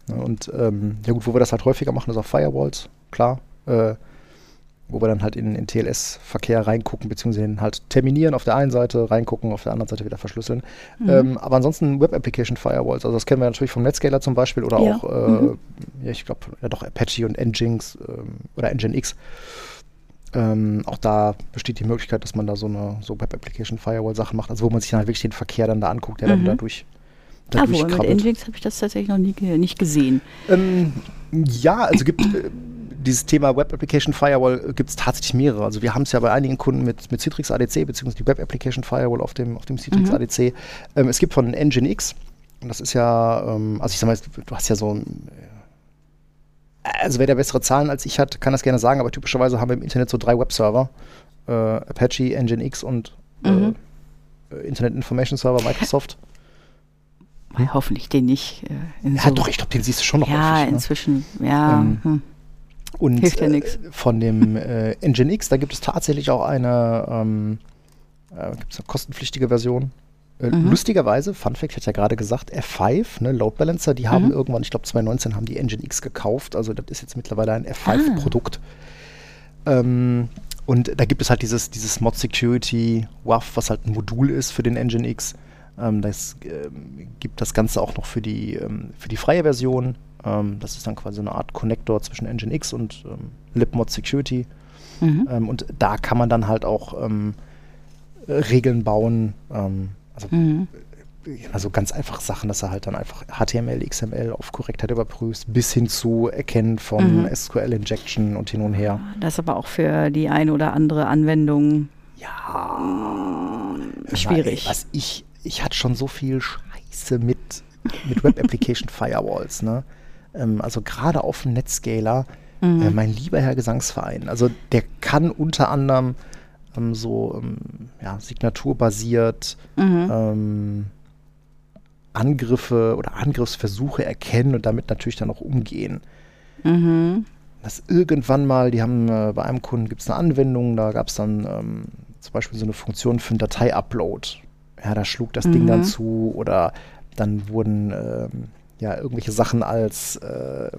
Ja, und ähm, ja gut, wo wir das halt häufiger machen, ist auf Firewalls, klar. Äh, wo wir dann halt in, in TLS-Verkehr reingucken, beziehungsweise halt terminieren auf der einen Seite, reingucken, auf der anderen Seite wieder verschlüsseln. Mhm. Ähm, aber ansonsten Web-Application-Firewalls, also das kennen wir natürlich vom Netscaler zum Beispiel oder ja. auch, äh, mhm. ja, ich glaube, ja doch Apache und Nginx ähm, oder Nginx. Ähm, auch da besteht die Möglichkeit, dass man da so eine so Web Application Firewall Sachen macht, also wo man sich dann halt wirklich den Verkehr dann da anguckt, der mhm. dann dadurch da ah, wo mit Nginx habe ich das tatsächlich noch nie nicht gesehen. Ähm, ja, also gibt äh, dieses Thema Web Application Firewall gibt es tatsächlich mehrere. Also wir haben es ja bei einigen Kunden mit, mit Citrix ADC, beziehungsweise die Web Application Firewall auf dem, auf dem Citrix mhm. ADC. Ähm, es gibt von Nginx, und das ist ja, ähm, also ich sag mal, du hast ja so ein also wer der bessere Zahlen als ich hat, kann das gerne sagen, aber typischerweise haben wir im Internet so drei Webserver. Äh, Apache, Nginx und äh, mhm. äh, Internet Information Server Microsoft. Hm? Hoffentlich den nicht. Äh, ja, so doch, ich glaube, den siehst du schon noch Ja, häufig, ne? inzwischen, ja. Ähm, hm. Und Hilft ja. Äh, von dem äh, Nginx, da gibt es tatsächlich auch eine, ähm, gibt's eine kostenpflichtige Version. Äh, mhm. Lustigerweise, Fun Fact, ich hatte ja gerade gesagt, F5, ne, Load Balancer, die haben mhm. irgendwann, ich glaube 2019 haben die Engine X gekauft, also das ist jetzt mittlerweile ein F5-Produkt. Ah. Ähm, und da gibt es halt dieses, dieses Mod Security WAF, was halt ein Modul ist für den Engine X. Ähm, das ähm, gibt das Ganze auch noch für die, ähm, für die freie Version. Ähm, das ist dann quasi eine Art Connector zwischen Engine X und ähm, LibMod Security. Mhm. Ähm, und da kann man dann halt auch Regeln bauen, also, mhm. also ganz einfach Sachen, dass er halt dann einfach HTML, XML auf Korrektheit überprüft, bis hin zu Erkennen von mhm. SQL-Injection und hin und her. Das aber auch für die eine oder andere Anwendung ja schwierig. Weil, was ich, ich hatte schon so viel Scheiße mit, mit Web Application Firewalls, ne? Ähm, also gerade auf dem Netscaler, mhm. äh, mein lieber Herr Gesangsverein, also der kann unter anderem ähm, so ähm, ja, signaturbasiert mhm. ähm, Angriffe oder Angriffsversuche erkennen und damit natürlich dann auch umgehen. Mhm. Das irgendwann mal, die haben äh, bei einem Kunden gibt es eine Anwendung, da gab es dann ähm, zum Beispiel so eine Funktion für einen Datei-Upload. Ja, da schlug das mhm. Ding dann zu oder dann wurden ähm, ja irgendwelche Sachen als äh, äh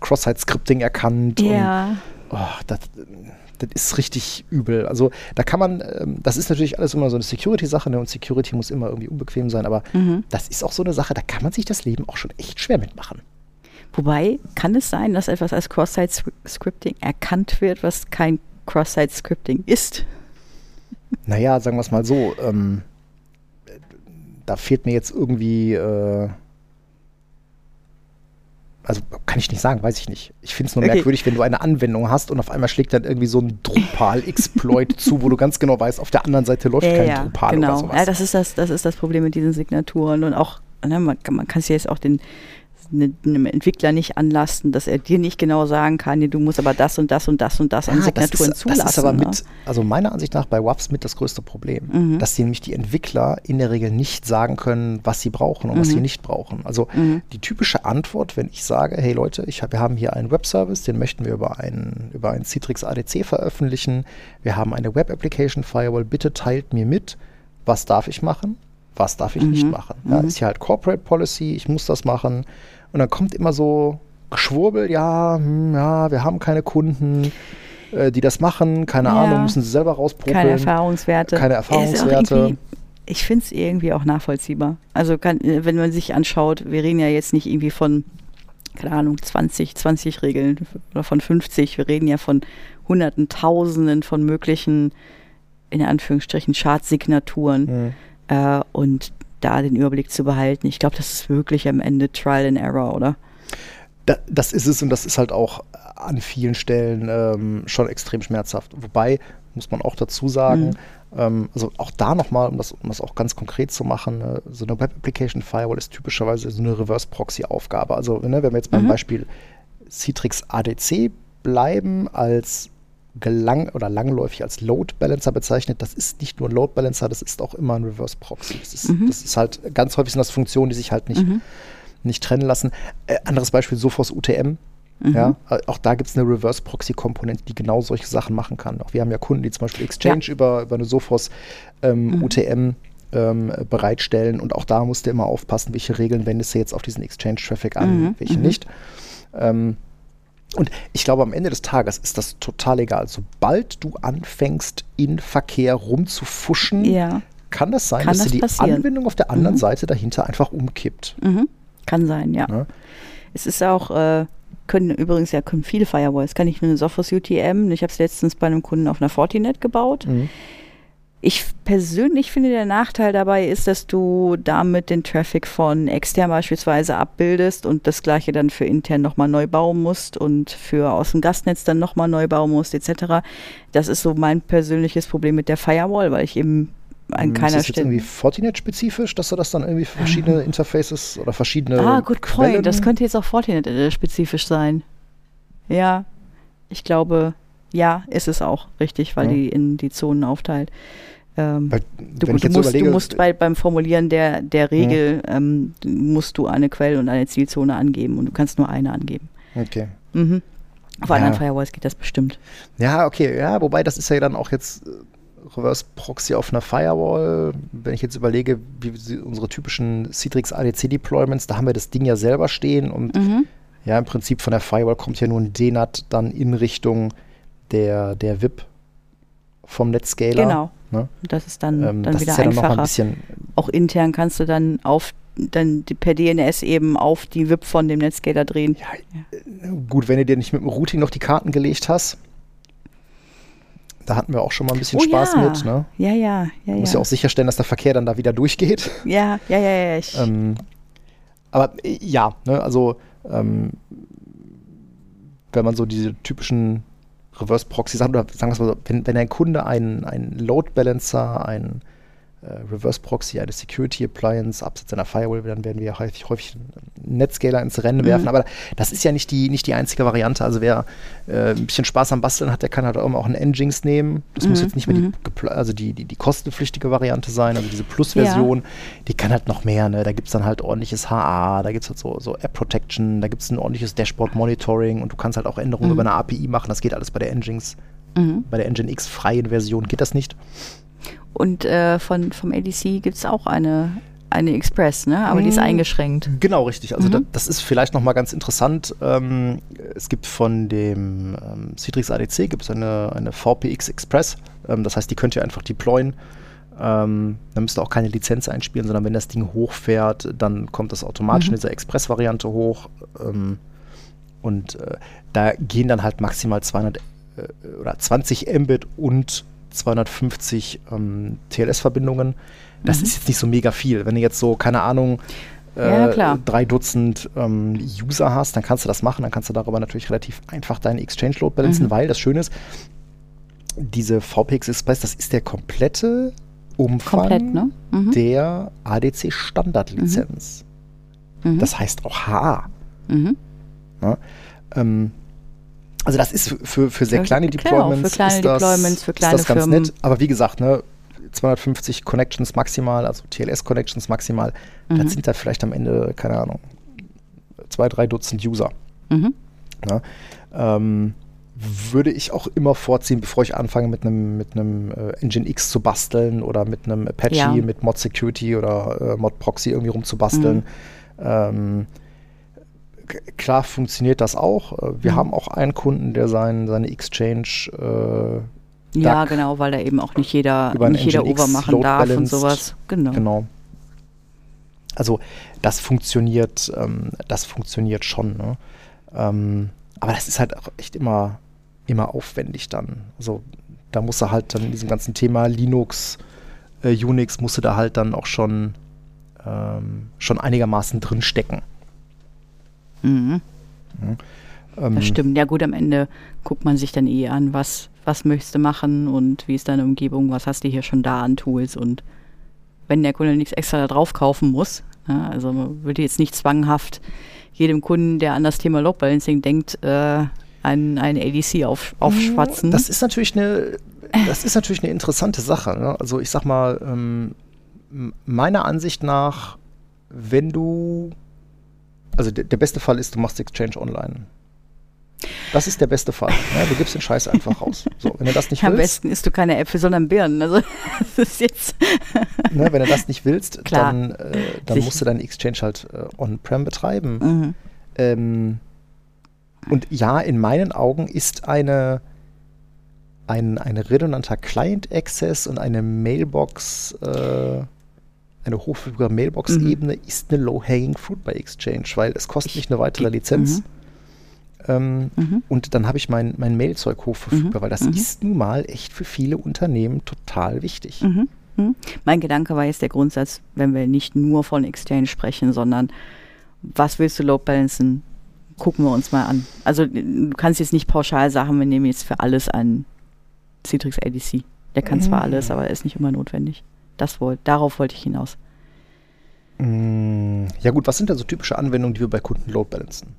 Cross-Site-Scripting erkannt. Ja. Und, oh, das, das ist richtig übel. Also da kann man, ähm, das ist natürlich alles immer so eine Security-Sache ne? und Security muss immer irgendwie unbequem sein, aber mhm. das ist auch so eine Sache, da kann man sich das Leben auch schon echt schwer mitmachen. Wobei, kann es sein, dass etwas als Cross-Site-Scripting erkannt wird, was kein Cross-Site-Scripting ist? Naja, sagen wir es mal so, ähm, da fehlt mir jetzt irgendwie äh, also kann ich nicht sagen, weiß ich nicht. Ich finde es nur okay. merkwürdig, wenn du eine Anwendung hast und auf einmal schlägt dann irgendwie so ein Drupal-Exploit zu, wo du ganz genau weißt, auf der anderen Seite läuft ja, kein ja, Drupal genau. oder sowas. Ja, das ist das, das ist das Problem mit diesen Signaturen und auch, ne, man, man kann sich jetzt auch den einem Entwickler nicht anlasten, dass er dir nicht genau sagen kann, nee, du musst aber das und das und das und das ja, an Signaturen das ist, zulassen. Das ist aber ne? mit, also meiner Ansicht nach bei WAPs mit das größte Problem, mhm. dass die nämlich die Entwickler in der Regel nicht sagen können, was sie brauchen und mhm. was sie nicht brauchen. Also mhm. die typische Antwort, wenn ich sage, hey Leute, ich hab, wir haben hier einen Webservice, den möchten wir über einen, über einen Citrix ADC veröffentlichen, wir haben eine Web Application Firewall, bitte teilt mir mit, was darf ich machen, was darf ich nicht mhm. machen. Ja, mhm. ist hier halt Corporate Policy, ich muss das machen und dann kommt immer so Geschwurbel, ja, hm, ja, wir haben keine Kunden, äh, die das machen, keine ja. Ahnung, müssen sie selber rausprobieren. Keine Erfahrungswerte. Keine Erfahrungswerte. Ich finde es irgendwie auch nachvollziehbar. Also kann, äh, wenn man sich anschaut, wir reden ja jetzt nicht irgendwie von keine Ahnung, 20, 20 Regeln oder von 50. Wir reden ja von Hunderten, Tausenden von möglichen, in Anführungsstrichen, Chartsignaturen. Mhm. Äh, und da den Überblick zu behalten. Ich glaube, das ist wirklich am Ende Trial and Error, oder? Da, das ist es und das ist halt auch an vielen Stellen ähm, schon extrem schmerzhaft. Wobei, muss man auch dazu sagen, mhm. ähm, also auch da nochmal, um das, um das auch ganz konkret zu machen, äh, so eine Web Application Firewall ist typischerweise so eine Reverse Proxy Aufgabe. Also ne, wenn wir jetzt beim mhm. Beispiel Citrix ADC bleiben als gelang oder langläufig als Load Balancer bezeichnet. Das ist nicht nur ein Load Balancer, das ist auch immer ein Reverse Proxy. Das ist, mhm. das ist halt ganz häufig sind das Funktionen, die sich halt nicht, mhm. nicht trennen lassen. Äh, anderes Beispiel, Sophos UTM. Mhm. Ja, äh, auch da gibt es eine Reverse Proxy Komponente, die genau solche Sachen machen kann. Auch wir haben ja Kunden, die zum Beispiel Exchange ja. über, über eine Sophos ähm, UTM mhm. ähm, bereitstellen und auch da musst du immer aufpassen, welche Regeln wendest du jetzt auf diesen Exchange-Traffic an, mhm. welche mhm. nicht. Ähm, und ich glaube, am Ende des Tages ist das total egal. Sobald du anfängst, in Verkehr rumzufuschen, ja. kann das sein, kann dass das die passieren. Anbindung auf der anderen mhm. Seite dahinter einfach umkippt. Mhm. Kann sein, ja. ja. Es ist auch, äh, können übrigens ja können viele Firewalls, kann ich eine Sophos UTM, ich habe es letztens bei einem Kunden auf einer Fortinet gebaut. Mhm. Ich persönlich finde, der Nachteil dabei ist, dass du damit den Traffic von extern beispielsweise abbildest und das gleiche dann für intern nochmal neu bauen musst und für aus dem Gastnetz dann nochmal neu bauen musst, etc. Das ist so mein persönliches Problem mit der Firewall, weil ich eben an keiner Stelle. Ist das irgendwie Fortinet-spezifisch, dass du das dann irgendwie für verschiedene Interfaces oder verschiedene. Ah, good Quellen point. Das könnte jetzt auch Fortinet-spezifisch sein. Ja, ich glaube, ja, ist es auch richtig, weil ja. die in die Zonen aufteilt. Ähm, du, du, musst, überlege, du, musst, bei, beim Formulieren der, der Regel ja. ähm, musst du eine Quell- und eine Zielzone angeben und du kannst nur eine angeben. Okay. Mhm. Auf ja. anderen Firewalls geht das bestimmt. Ja, okay, ja, wobei das ist ja dann auch jetzt äh, Reverse Proxy auf einer Firewall. Wenn ich jetzt überlege, wie unsere typischen Citrix ADC Deployments, da haben wir das Ding ja selber stehen und mhm. ja, im Prinzip von der Firewall kommt ja nur ein DNAT dann in Richtung der, der VIP vom Netscaler. Genau. Ne? Das ist dann, ähm, dann das wieder ist ja einfacher. Dann noch ein bisschen Auch intern kannst du dann auf dann per DNS eben auf die VIP von dem Netscaler drehen. Ja, ja. Äh, gut, wenn du dir nicht mit dem Routing noch die Karten gelegt hast. Da hatten wir auch schon mal ein bisschen oh, Spaß ja. mit. Ne? Ja, ja, ja. Du musst ja. auch sicherstellen, dass der Verkehr dann da wieder durchgeht. Ja, ja, ja, ja. Ich ähm, aber äh, ja, ne, also ähm, wenn man so diese typischen Reverse Proxy Sachen, oder sagen wir mal so, wenn, wenn ein Kunde einen, einen Load Balancer, einen Reverse Proxy, eine Security Appliance abseits einer Firewall, dann werden wir häufig, häufig einen Netscaler ins Rennen mhm. werfen. Aber das ist ja nicht die, nicht die einzige Variante. Also wer äh, ein bisschen Spaß am Basteln hat, der kann halt auch auch einen Nginx nehmen. Das mhm. muss jetzt nicht mehr mhm. die, also die, die, die kostenpflichtige Variante sein, also diese Plus-Version, ja. die kann halt noch mehr. Ne? Da gibt es dann halt ordentliches HA, da gibt es halt so, so App Protection, da gibt es ein ordentliches Dashboard-Monitoring und du kannst halt auch Änderungen mhm. über eine API machen. Das geht alles bei der Nginx. Mhm. Bei der Nginx freien Version geht das nicht. Und äh, von, vom ADC gibt es auch eine, eine Express, ne? aber die ist mhm. eingeschränkt. Genau, richtig. Also mhm. da, das ist vielleicht nochmal ganz interessant. Ähm, es gibt von dem ähm, Citrix ADC gibt eine, eine VPX Express. Ähm, das heißt, die könnt ihr einfach deployen. Ähm, dann müsst ihr auch keine Lizenz einspielen, sondern wenn das Ding hochfährt, dann kommt das automatisch mhm. in dieser Express-Variante hoch. Ähm, und äh, da gehen dann halt maximal 200 äh, oder 20 Mbit und 250 ähm, TLS-Verbindungen. Das mhm. ist jetzt nicht so mega viel. Wenn du jetzt so, keine Ahnung, äh, ja, drei Dutzend ähm, User hast, dann kannst du das machen. Dann kannst du darüber natürlich relativ einfach deinen Exchange Load balancen, mhm. weil das Schöne ist, diese VPX Express, das ist der komplette Umfang Komplett, ne? mhm. der ADC Standardlizenz. Mhm. mhm. Das heißt auch HA. Mhm. Ja, ähm, also das ist für, für sehr kleine Deployments, genau, für kleine das, Deployments, für kleine ist das ganz Firmen. nett. Aber wie gesagt, ne, 250 Connections maximal, also TLS-Connections maximal, mhm. das sind da vielleicht am Ende, keine Ahnung, zwei, drei Dutzend User. Mhm. Ja, ähm, würde ich auch immer vorziehen, bevor ich anfange mit einem mit einem äh, Engine X zu basteln oder mit einem Apache, ja. mit Mod Security oder äh, Mod Proxy irgendwie rumzubasteln. Mhm. Ähm, klar funktioniert das auch. Äh, wir mhm. haben auch einen Kunden, der sein, seine Exchange äh, ja, genau, weil da eben auch nicht jeder, nicht jeder Over machen darf und sowas. Genau. genau. Also das funktioniert, ähm, das funktioniert schon. Ne? Ähm, aber das ist halt auch echt immer, immer aufwendig dann. Also da muss er halt dann in diesem ganzen Thema Linux, äh, Unix, musste da halt dann auch schon, ähm, schon einigermaßen drin stecken. Mhm. Ja, ähm, Das stimmt. Ja gut, am Ende guckt man sich dann eh an, was, was möchtest du machen und wie ist deine Umgebung, was hast du hier schon da an Tools und wenn der Kunde nichts extra da drauf kaufen muss, ja, also man würde jetzt nicht zwanghaft jedem Kunden, der an das Thema Load Balancing denkt, äh, ein, ein ADC auf, aufschwatzen. Das ist natürlich eine, das ist natürlich eine interessante Sache. Ne? Also ich sag mal, ähm, meiner Ansicht nach, wenn du, also der, der beste Fall ist, du machst Exchange online. Das ist der beste Fall. Ne? Du gibst den Scheiß einfach raus. So, wenn du das nicht Am willst, besten isst du keine Äpfel, sondern Birnen. Also das ist jetzt. ne, wenn du das nicht willst, Klar. dann, äh, dann musst du deinen Exchange halt äh, on-prem betreiben. Mhm. Ähm, und ja, in meinen Augen ist eine, ein, ein redundanter Client-Access und eine Mailbox, äh, eine hochverfügbare Mailbox-Ebene ist eine Low-Hanging Fruit bei Exchange, weil es kostet Ich- mich eine weitere Mhm. Lizenz. Ähm, Mhm. und dann habe ich mein, mein Mailzeug hochverfügbar, Mhm. weil das Mhm. ist nun mal echt für viele Unternehmen total wichtig. Mhm. Mhm. Mein Gedanke war jetzt der Grundsatz, wenn wir nicht nur von Exchange sprechen, sondern was willst du Load Balancen? Gucken wir uns mal an. Also du kannst jetzt nicht pauschal sagen, wir nehmen jetzt für alles einen Citrix ADC. Der kann zwar Mhm. alles, aber er ist nicht immer notwendig. Das wollt, darauf wollte ich hinaus. Mm, Ja gut, was sind denn so typische Anwendungen, die wir bei Kunden load balancen?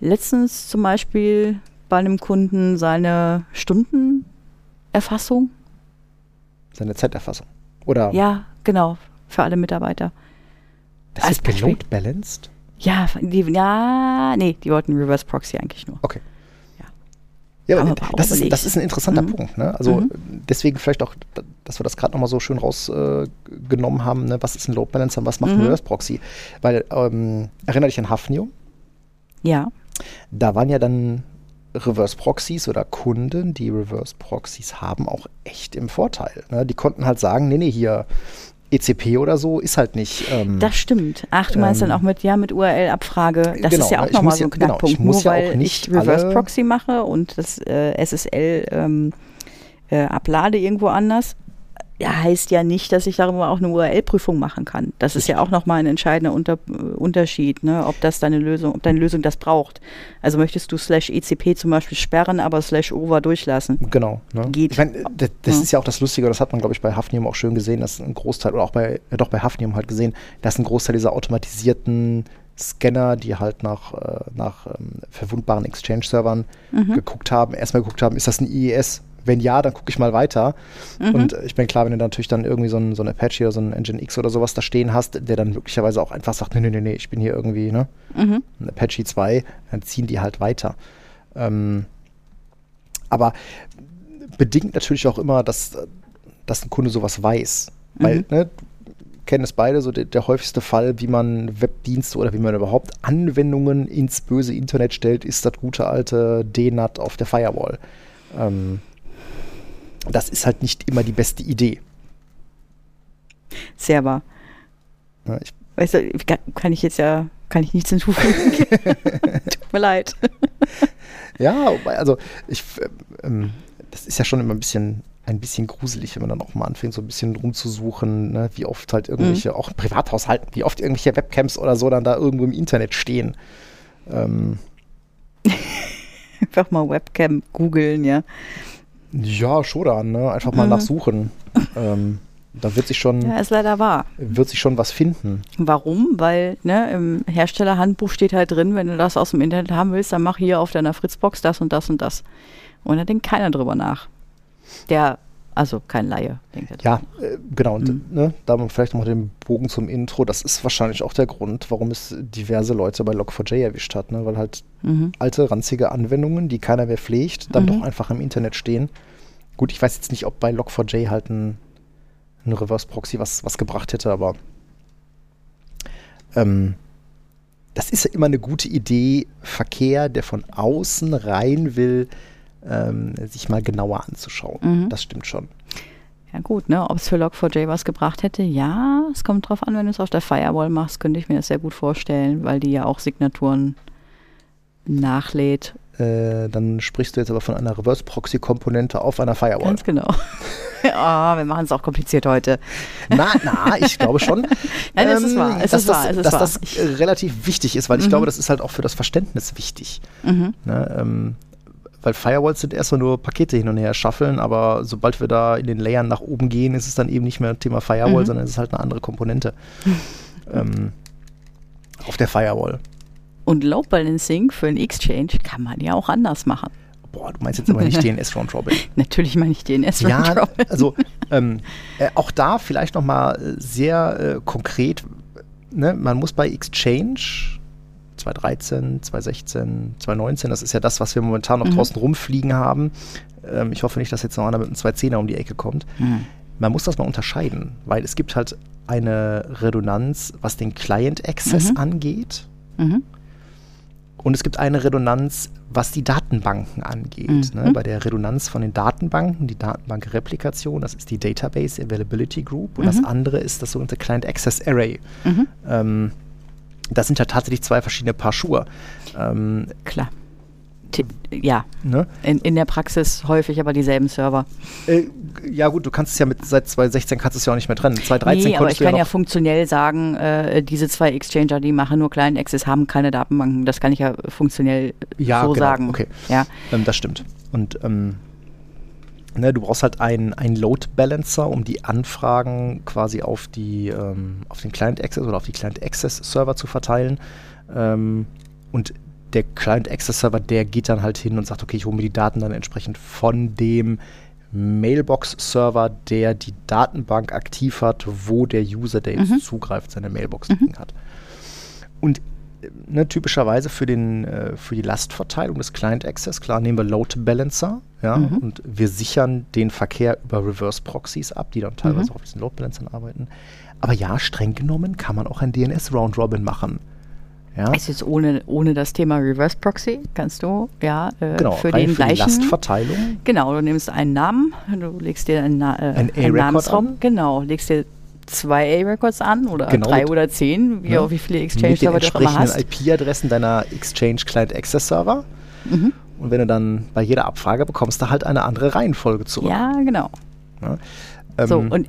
Letztens zum Beispiel bei einem Kunden seine Stundenerfassung. Seine Zeiterfassung. Oder Ja, genau, für alle Mitarbeiter. das als ist Beispiel. geload balanced? Ja, die, ja, nee, die wollten Reverse Proxy eigentlich nur. Okay. Ja. Aber das, ist, das ist ein interessanter Mhm. Punkt. Ne? Also Mhm. deswegen vielleicht auch, dass wir das gerade nochmal so schön rausgenommen äh, haben. Ne? Was ist ein Load Balancer und was macht ein Mhm. Reverse Proxy? Weil, ähm, erinnere dich an Hafnium. Ja. Da waren ja dann Reverse Proxys oder Kunden, die Reverse Proxys haben, auch echt im Vorteil. Ne? Die konnten halt sagen, nee, nee, hier ECP oder so ist halt nicht. Ähm, Das stimmt. Ach, du meinst Ähm, dann auch mit, ja, mit URL-Abfrage. Das genau, ist ja auch nochmal so ein ja- genau, Knackpunkt. ich muss Nur ja auch weil nicht ich Reverse Proxy mache und das äh, SSL ähm, äh, ablade irgendwo anders, heißt ja nicht, dass ich darüber auch eine URL-Prüfung machen kann. Das ist ja auch nochmal ein entscheidender Unter Unterschied, ne? ob das deine Lösung, ob deine Lösung das braucht. Also möchtest du slash ECP zum Beispiel sperren, aber slash over durchlassen. Genau. Ne? Geht. Ich mein, das das Ja. ist ja auch das Lustige, das hat man, glaube ich, bei Hafnium auch schön gesehen, dass ein Großteil, oder auch bei, ja doch bei Hafnium halt gesehen, dass ein Großteil dieser automatisierten Scanner, die halt nach, äh, nach ähm, verwundbaren Exchange-Servern Mhm. geguckt haben, erstmal geguckt haben, ist das ein IES? Wenn ja, dann gucke ich mal weiter. Mhm. Und ich bin klar, wenn du natürlich dann irgendwie so ein, so ein Apache oder so ein Engine X oder sowas da stehen hast, der dann möglicherweise auch einfach sagt, nee, nee, nee, nee, ich bin hier irgendwie, ne? Mhm. ein Apache 2, dann ziehen die halt weiter. Ähm, aber bedingt natürlich auch immer, dass, dass ein Kunde sowas weiß. Weil, Mhm. ne, kennen es beide, so der, der häufigste Fall, wie man Webdienste oder wie man überhaupt Anwendungen ins böse Internet stellt, ist das gute alte DNAT auf der Firewall. Ähm, das ist halt nicht immer die beste Idee. Sehr wahr. Ne? Ich, Weißt du, kann- ich jetzt ja, kann ich nichts hinzufügen. Tut mir leid. Ja, also ich, ähm, das ist ja schon immer ein bisschen, ein bisschen gruselig, wenn man dann auch mal anfängt, so ein bisschen rumzusuchen, ne, wie oft halt irgendwelche, auch in Privathaushalten, wie oft irgendwelche Webcams oder so dann da irgendwo im Internet stehen. Ähm, Einfach mal Webcam googeln, ja. Ja, schon dann, ne? Einfach mal Mhm. nachsuchen. ähm, da wird sich schon, Ja, ist leider wahr. wird sich schon was finden. Warum? Weil ne, im Herstellerhandbuch steht halt drin, wenn du das aus dem Internet haben willst, dann mach hier auf deiner Fritzbox das und das und das. Und da denkt keiner drüber nach. Der, also kein Laie, denkt er. Ja, äh, genau. Und Mhm. ne, da haben wir vielleicht nochmal den Bogen zum Intro. Das ist wahrscheinlich auch der Grund, warum es diverse Leute bei Log4j erwischt hat, ne? weil halt Mhm. alte, ranzige Anwendungen, die keiner mehr pflegt, dann Mhm. doch einfach im Internet stehen. Gut, ich weiß jetzt nicht, ob bei Log4j halt ein, ein Reverse Proxy was, was gebracht hätte, aber ähm, das ist ja immer eine gute Idee, Verkehr, der von außen rein will, ähm, sich mal genauer anzuschauen. Mhm. Das stimmt schon. Ja gut, ne? ob es für Log4j was gebracht hätte, ja, es kommt drauf an, wenn du es auf der Firewall machst, könnte ich mir das sehr gut vorstellen, weil die ja auch Signaturen nachlädt. Äh, dann sprichst du jetzt aber von einer Reverse-Proxy-Komponente auf einer Firewall. Ganz genau. oh, wir machen es auch kompliziert heute. Na, na, ich glaube schon. Nein, es ist wahr. Es dass ist das, wahr. Es ist dass wahr. das äh, relativ wichtig ist, weil ich Mhm. glaube, das ist halt auch für das Verständnis wichtig. Mhm. Ne? Ähm, weil Firewalls sind erstmal nur Pakete hin und her schaffeln, aber sobald wir da in den Layern nach oben gehen, ist es dann eben nicht mehr Thema Firewall, Mhm. sondern es ist halt eine andere Komponente. ähm, auf der Firewall. Und Load Balancing für einen Exchange kann man ja auch anders machen. Boah, du meinst jetzt aber nicht DNS Round Robin. Natürlich meine ich DNS Ja, Round-Robin. also ähm, äh, auch da vielleicht nochmal sehr äh, konkret, ne, man muss bei Exchange 2013, 2016, 2019, das ist ja das, was wir momentan noch Mhm. draußen rumfliegen haben. Ähm, ich hoffe nicht, dass jetzt noch einer mit einem 210er um die Ecke kommt. Hm. Man muss das mal unterscheiden, weil es gibt halt eine Redundanz, was den Client Access Mhm. angeht. Mhm. Und es gibt eine Redundanz, was die Datenbanken angeht. Mhm. Ne? Bei der Redundanz von den Datenbanken, die Datenbankreplikation, das ist die Database Availability Group und das Mhm. andere ist das sogenannte Client Access Array. Mhm. Ähm, das sind ja tatsächlich zwei verschiedene Paar Schuhe. Ähm, Klar. Ja, ne? in, in der Praxis häufig aber dieselben Server. äh, ja gut, du kannst es ja mit seit 2016 kannst du es ja auch nicht mehr trennen. 2013 nee, aber ich ja kann ja noch funktionell sagen, äh, diese zwei Exchanger, die machen nur Client Access, haben keine Datenbanken. Das kann ich ja funktionell Ja, so genau, sagen. okay. Ja. Ähm, das stimmt. Und ähm, ne, du brauchst halt einen, einen Load Balancer, um die Anfragen quasi auf, die, ähm, auf den Client Access oder auf die Client Access Server zu verteilen. Ähm, und der Client Access Server, der geht dann halt hin und sagt, okay, ich hole mir die Daten dann entsprechend von dem Mailbox-Server, der die Datenbank aktiv hat, wo der User, der jetzt Mhm. zugreift, seine Mailbox liegen hat. Und äh, ne, typischerweise für, den, äh, für die Lastverteilung des Client Access, klar, nehmen wir Load Balancer ja, Mhm. und wir sichern den Verkehr über Reverse Proxies ab, die dann teilweise Mhm. auch auf diesen Load Balancern arbeiten. Aber ja, streng genommen kann man auch ein DNS Round Robin machen. Ja, Ist jetzt ohne, ohne das Thema Reverse Proxy, kannst du, ja, äh, genau, für den für die gleichen. Lastverteilung. Genau, du nimmst einen Namen, du legst dir einen, äh, Ein einen Namensraum, an. genau, legst dir zwei A-Records an oder Genau, drei mit- oder zehn, wie, auch wie viele mit den Exchange-Server du auch immer hast. IP-Adressen deiner Exchange Client Access Server. Mhm. Und wenn du dann bei jeder Abfrage bekommst du halt eine andere Reihenfolge zurück. Ja, genau. Ne? Ähm, so, und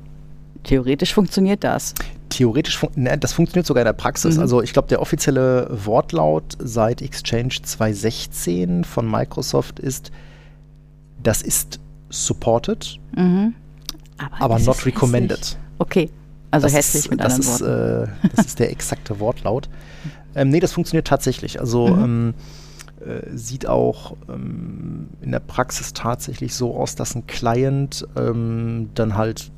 theoretisch funktioniert das. Theoretisch, fun ne, das funktioniert sogar in der Praxis. Mhm. Also ich glaube, der offizielle Wortlaut seit Exchange 2016 von Microsoft ist, das ist supported, Mhm. aber es not recommended. hässlich. Okay, also das hässlich ist, mit das anderen ist, Worten. äh, das ist der exakte Wortlaut. Ähm, nee, das funktioniert tatsächlich. Also Mhm. ähm, äh, sieht auch ähm, in der Praxis tatsächlich so aus, dass ein Client ähm, dann halt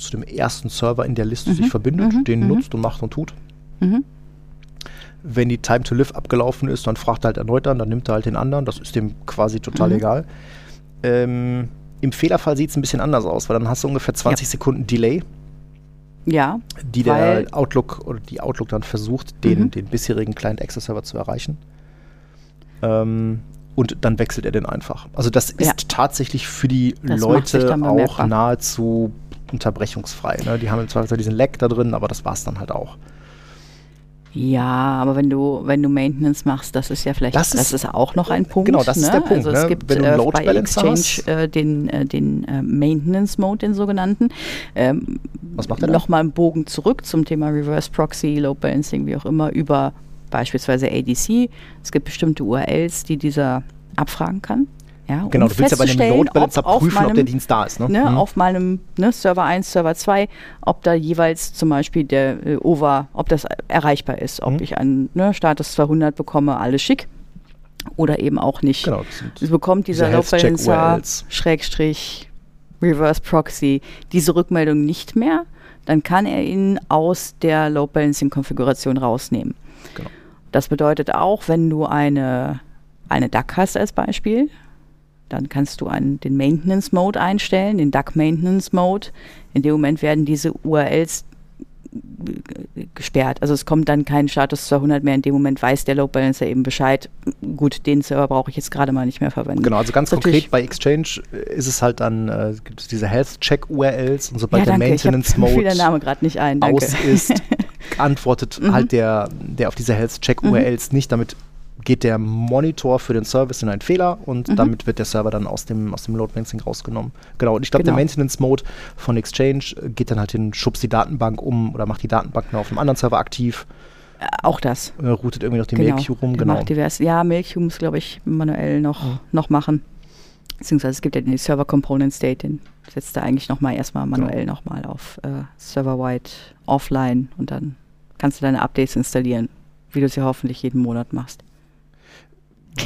zu dem ersten Server in der Liste Mhm. sich verbindet, Mhm. den Mhm. nutzt und macht und tut. Mhm. Wenn die Time to Live abgelaufen ist, dann fragt er halt erneut an, dann nimmt er halt den anderen. Das ist dem quasi total Mhm. egal. Ähm, Im Fehlerfall sieht es ein bisschen anders aus, weil dann hast du ungefähr 20 Sekunden Delay, Ja, die der Outlook oder die Outlook dann versucht, den, den bisherigen Client Access Server zu erreichen. Ähm, und dann wechselt er den einfach. Also das ist Ja. tatsächlich für die Das Leute auch nahezu unterbrechungsfrei. Ne? Die haben im Zweifelsfall diesen Lag da drin, aber das war es dann halt auch. Ja, aber wenn du, wenn du Maintenance machst, das ist ja vielleicht, Das das, ist- ist, auch noch ein Punkt. genau, das ist ne? der Punkt, Also es ne? gibt Wenn du äh, Load bei Exchange äh, den, äh, den Maintenance Mode, den sogenannten. Ähm, Was macht er da? Nochmal einen Bogen zurück zum Thema Reverse Proxy, Load Balancing, wie auch immer, über beispielsweise ADC. Es gibt bestimmte URLs, die dieser abfragen kann. Ja, Genau, um du willst ja bei dem festzustellen, Load Balancer ob prüfen, ob meinem- der Dienst da ist. Ne? ne, Mhm. auf meinem ne, Server 1, Server 2, ob da jeweils zum Beispiel der äh, Over, ob das erreichbar ist, ob Mhm. ich einen ne, Status 200 bekomme, alles schick. Oder eben auch nicht. Genau, das bekommt dieser diese Load Balancer. Schrägstrich, Reverse Proxy, diese Rückmeldung nicht mehr, dann kann er ihn aus der Load Balancing Konfiguration rausnehmen. Genau. Das bedeutet auch, wenn du eine, eine DAC hast als Beispiel, dann kannst du einen, den Maintenance Mode einstellen, den DAC Maintenance Mode. In dem Moment werden diese URLs gesperrt. Also es kommt dann kein Status 200 mehr. In dem Moment weiß der Load Balancer eben Bescheid. Gut, den Server brauche ich jetzt gerade mal nicht mehr verwenden. Genau, also ganz konkret bei Exchange ist es halt dann, äh, gibt es diese Health-Check-URLs und sobald ja, der danke. Maintenance-Mode Name gerade nicht ein. Danke. aus ist, antwortet Mhm. halt der, der auf diese Health-Check-URLs nicht. Damit geht der Monitor für den Service in einen Fehler und Mhm. damit wird der Server dann aus dem, aus dem Load Balancing rausgenommen. Genau, und ich glaube, Genau. der Maintenance-Mode von Exchange äh, geht dann halt hin, schubst die Datenbank um oder macht die Datenbank noch auf einem anderen Server aktiv, Äh, Auch das. äh, routet irgendwie noch die genau. Mail-Queue rum. Der Genau. Macht divers. Ja, Mail-Queue muss, glaube ich, manuell noch, Mhm. noch machen. Beziehungsweise es gibt ja den Server Component State, den setzt er eigentlich nochmal erstmal manuell Genau. nochmal auf äh, Server-wide offline und dann kannst du deine Updates installieren, wie du es ja hoffentlich jeden Monat machst.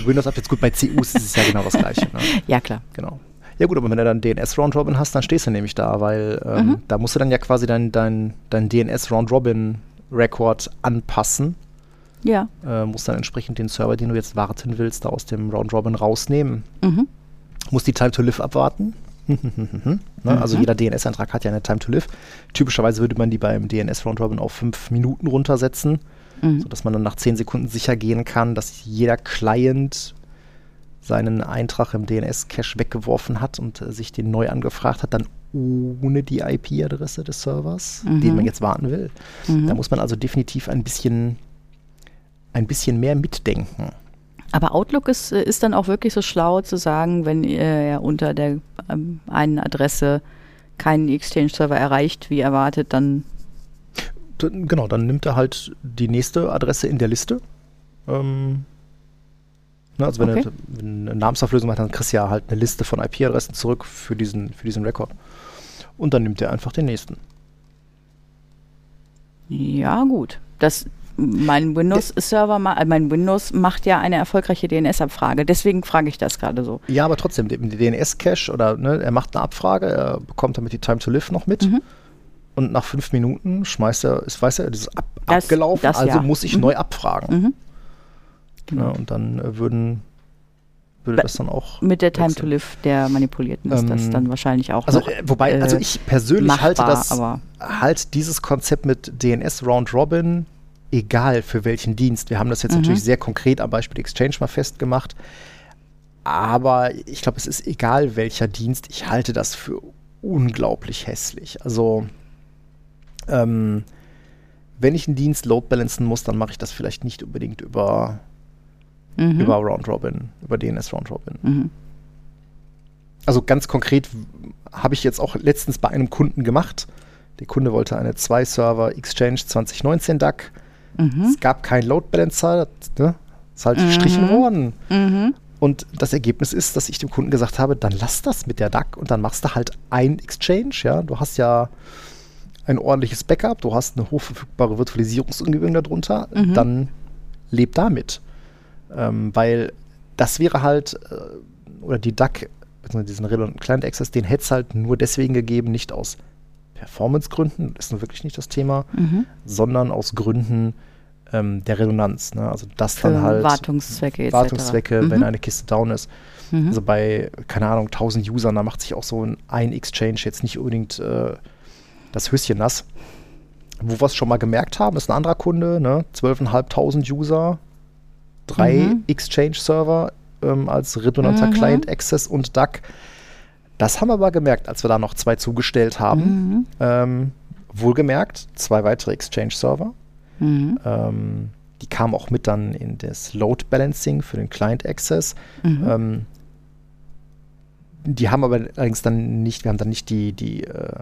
Windows Updates, gut, bei CUs ist es ja genau das Gleiche. Ne? Ja, klar. Genau. Ja gut, aber wenn du dann DNS Round Robin hast, dann stehst du nämlich da, weil ähm, Mhm. da musst du dann ja quasi dein, dein, dein DNS Round Robin Record anpassen. Ja. Äh, musst dann entsprechend den Server, den du jetzt warten willst, da aus dem Round Robin rausnehmen. Mhm. Musst die Time to Live abwarten. ne? Also Mhm. jeder DNS-Eintrag hat ja eine Time to Live. Typischerweise würde man die beim DNS Round Robin auf fünf Minuten runtersetzen, Mhm. sodass man dann nach zehn Sekunden sicher gehen kann, dass jeder Client seinen Eintrag im DNS-Cache weggeworfen hat und äh, sich den neu angefragt hat, dann ohne die IP-Adresse des Servers, Mhm. den man jetzt warten will. Mhm. Da muss man also definitiv ein bisschen, ein bisschen mehr mitdenken. Aber Outlook ist, äh, ist dann auch wirklich so schlau zu sagen, wenn er unter der ähm, einen Adresse keinen Exchange-Server erreicht, wie erwartet, dann Genau, dann nimmt er halt die nächste Adresse in der Liste. Ähm, ne, also wenn, Okay. er, eine Namensauflösung macht, dann kriegst du ja halt eine Liste von IP-Adressen zurück für diesen, für diesen Rekord. Und dann nimmt er einfach den nächsten. Ja, gut. Das, mein Windows-Server, äh, mein Windows macht ja eine erfolgreiche DNS-Abfrage. Deswegen frage ich das gerade so. Ja, aber trotzdem, den DNS-Cache oder ne, er macht eine Abfrage, er bekommt damit die Time to Live noch mit. Mhm. Und nach fünf Minuten schmeißt er, ist, weiß er, das ist ab, Das- abgelaufen, das also ja. muss ich Mhm. neu abfragen. Mhm. Ja, und dann äh, würden, würde das dann auch. Mit der Time wechseln. to Live der Manipulierten ist das Ähm, dann wahrscheinlich auch Also, noch äh, wobei, also äh, ich persönlich machbar, halte das, halt dieses Konzept mit DNS Round Robin, egal für welchen Dienst. Wir haben das jetzt Mhm. natürlich sehr konkret am Beispiel Exchange mal festgemacht. Aber ich glaube, es ist egal welcher Dienst. Ich halte das für unglaublich hässlich. Also, ähm, wenn ich einen Dienst load balancen muss, dann mache ich das vielleicht nicht unbedingt über, mhm. über Round Robin, über DNS Round Robin. Mhm. Also ganz konkret habe ich jetzt auch letztens bei einem Kunden gemacht. Der Kunde wollte eine zwei-Server Exchange 2019 DAC. Mhm. Es gab keinen Load Balancer. Das ne, ist halt Mhm. gestrichen worden. Mhm. Und das Ergebnis ist, dass ich dem Kunden gesagt habe, dann lass das mit der DAC und dann machst du halt ein Exchange. Ja, du hast ja ein ordentliches Backup, du hast eine hochverfügbare Virtualisierungsumgebung darunter, Mhm. dann leb damit. Ähm, weil das wäre halt, äh, oder die DAC, beziehungsweise diesen Redundant Client Access, den hätte es halt nur deswegen gegeben, nicht aus Performance-Gründen, das ist nun wirklich nicht das Thema, Mhm. sondern aus Gründen ähm, der Redundanz. Ne? Also das Für dann halt Wartungszwecke. Wartungszwecke, Mhm. wenn eine Kiste down ist. Mhm. Also bei, keine Ahnung, 1000 Usern, da macht sich auch so ein, ein Exchange jetzt nicht unbedingt äh, das Höschen nass. Wo wir es schon mal gemerkt haben, ist ein anderer Kunde, ne? 12.500 User, drei Mhm. Exchange-Server ähm, als redundanter Mhm. Client Access und DAC. Das haben wir aber gemerkt, als wir da noch zwei zugestellt haben. Mhm. Ähm, wohlgemerkt, zwei weitere Exchange-Server. Mhm. Ähm, die kamen auch mit dann in das Load Balancing für den Client Access. Mhm. Ähm, die haben aber allerdings dann nicht, wir haben dann nicht die, die äh,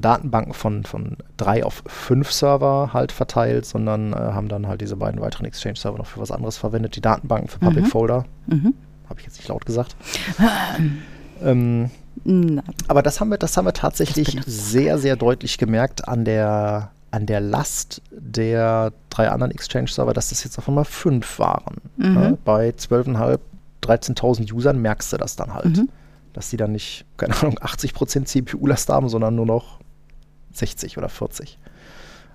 Datenbanken von, von drei auf fünf Server halt verteilt, sondern äh, haben dann halt diese beiden weiteren Exchange-Server noch für was anderes verwendet. Die Datenbanken für Public Mhm. Folder, Mhm. habe ich jetzt nicht laut gesagt. ähm, aber das haben wir, das haben wir tatsächlich sehr, sehr deutlich gemerkt an der, an der Last der drei anderen Exchange-Server, dass das jetzt auf einmal fünf waren. Mhm. Ne? Bei 12.500, 13.000 Usern merkst du das dann halt. Mhm. Dass die dann nicht, keine Ahnung, 80% CPU-Last haben, sondern nur noch 60 oder 40.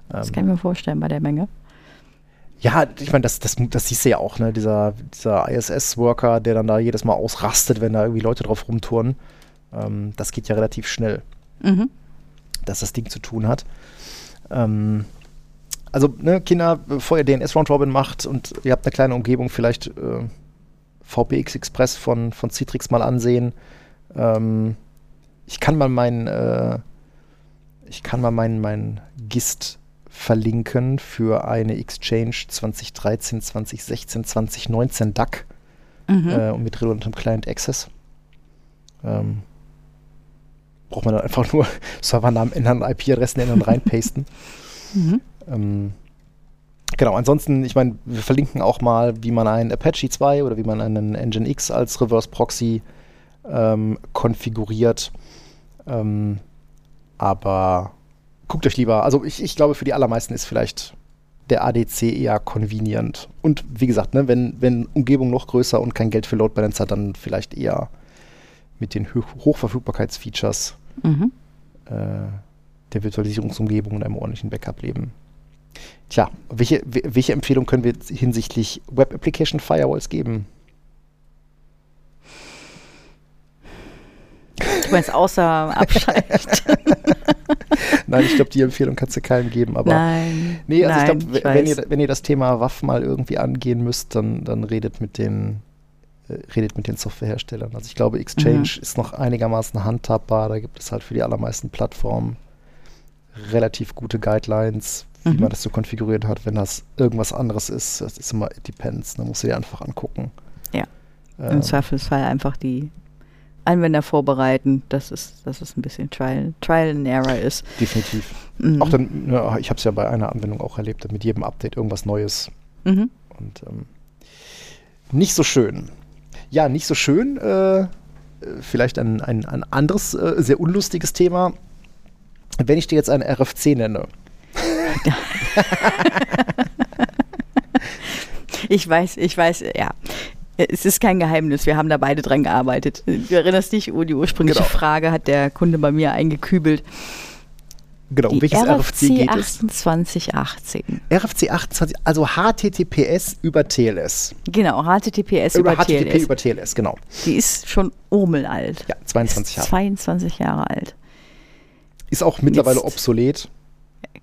das Ähm, kann ich mir vorstellen bei der Menge. ja, ich meine, das, das, das siehst du ja auch, ne? Dieser, dieser ISS-Worker, der dann da jedes Mal ausrastet, wenn da irgendwie Leute drauf rumtouren. Ähm, das geht ja relativ schnell. Mhm. dass das Ding zu tun hat. Ähm, also, ne, Kinder, bevor ihr DNS Round Robin macht und ihr habt eine kleine Umgebung, vielleicht äh, VPX Express von, von Citrix mal ansehen. Ähm, ich kann mal mein, äh, ich kann mal meinen mein GIST verlinken für eine Exchange 2013, 2016, 2019 DAC mhm. äh, und mit redundantem Client Access. Ähm, braucht man dann einfach nur Servernamen ändern, IP-Adressen ändern und reinpasten. Mhm. Ähm, genau, ansonsten, ich meine, wir verlinken auch mal, wie man einen Apache 2 oder wie man einen Nginx als Reverse Proxy ähm, konfiguriert. Ähm, aber guckt euch lieber, also ich, ich glaube, für die allermeisten ist vielleicht der ADC eher convenient. Und wie gesagt, ne, wenn, wenn Umgebung noch größer und kein Geld für Load Balancer, dann vielleicht eher mit den Ho Hochverfügbarkeitsfeatures mhm. äh, der Virtualisierungsumgebung und einem ordentlichen Backup leben. Tja, welche, welche Empfehlung können wir hinsichtlich Web Application Firewalls geben? Du meinst außer abschalten. Nein, ich glaube, die Empfehlung kannst du keinem geben. Aber nein. Nee, also nein, ich glaube, wenn ihr, wenn ihr das Thema WAF mal irgendwie angehen müsst, dann, dann redet mit den äh, redet mit den Softwareherstellern. Also ich glaube, Exchange mhm. ist noch einigermaßen handhabbar. Da gibt es halt für die allermeisten Plattformen relativ gute Guidelines, wie mhm. man das so konfiguriert hat. Wenn das irgendwas anderes ist, das ist immer, it depends. Da musst du dir einfach angucken. Ja. Ähm, Im Zweifelsfall einfach die Anwender vorbereiten, dass es, dass es ein bisschen Trial, Trial and Error ist. Definitiv. Mhm. Auch dann, ja, ich habe es ja bei einer Anwendung auch erlebt, mit jedem Update irgendwas Neues. Mhm. Und ähm, nicht so schön. Ja, nicht so schön. Äh, vielleicht ein, ein, ein anderes, äh, sehr unlustiges Thema. Wenn ich dir jetzt eine RFC nenne. ich weiß, ich weiß, ja. Es ist kein Geheimnis, wir haben da beide dran gearbeitet. Du erinnerst dich, oh, die ursprüngliche genau. Frage hat der Kunde bei mir eingekübelt. Genau, die welches RFC, RFC geht 2818. RFC 28, also HTTPS über TLS. Genau, HTTPS über, über HTTP TLS. über TLS, genau. Die ist schon urmelalt. Ja, 22 Jahre. 22 Jahre alt. Ist auch mittlerweile Jetzt obsolet.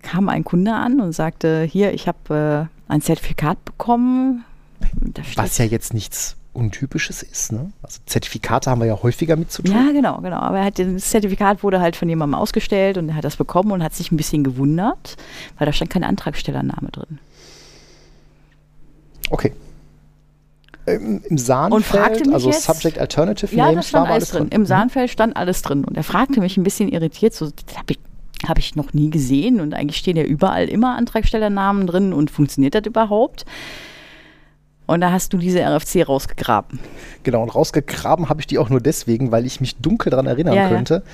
Kam ein Kunde an und sagte, hier, ich habe äh, ein Zertifikat bekommen was ja jetzt nichts Untypisches ist. Ne? Also Zertifikate haben wir ja häufiger mit zu tun. Ja, genau, genau. Aber er hat, das Zertifikat wurde halt von jemandem ausgestellt und er hat das bekommen und hat sich ein bisschen gewundert, weil da stand kein Antragstellername drin. Okay. Im, im Sahnfeld, also jetzt, Subject Alternative ja, Names, stand war alles drin. drin. Im mhm. Sahnfeld stand alles drin. Und er fragte mich ein bisschen irritiert, so, habe ich, hab ich noch nie gesehen und eigentlich stehen ja überall immer Antragstellernamen drin und funktioniert das überhaupt? Und da hast du diese RFC rausgegraben. Genau, und rausgegraben habe ich die auch nur deswegen, weil ich mich dunkel daran erinnern ja, könnte,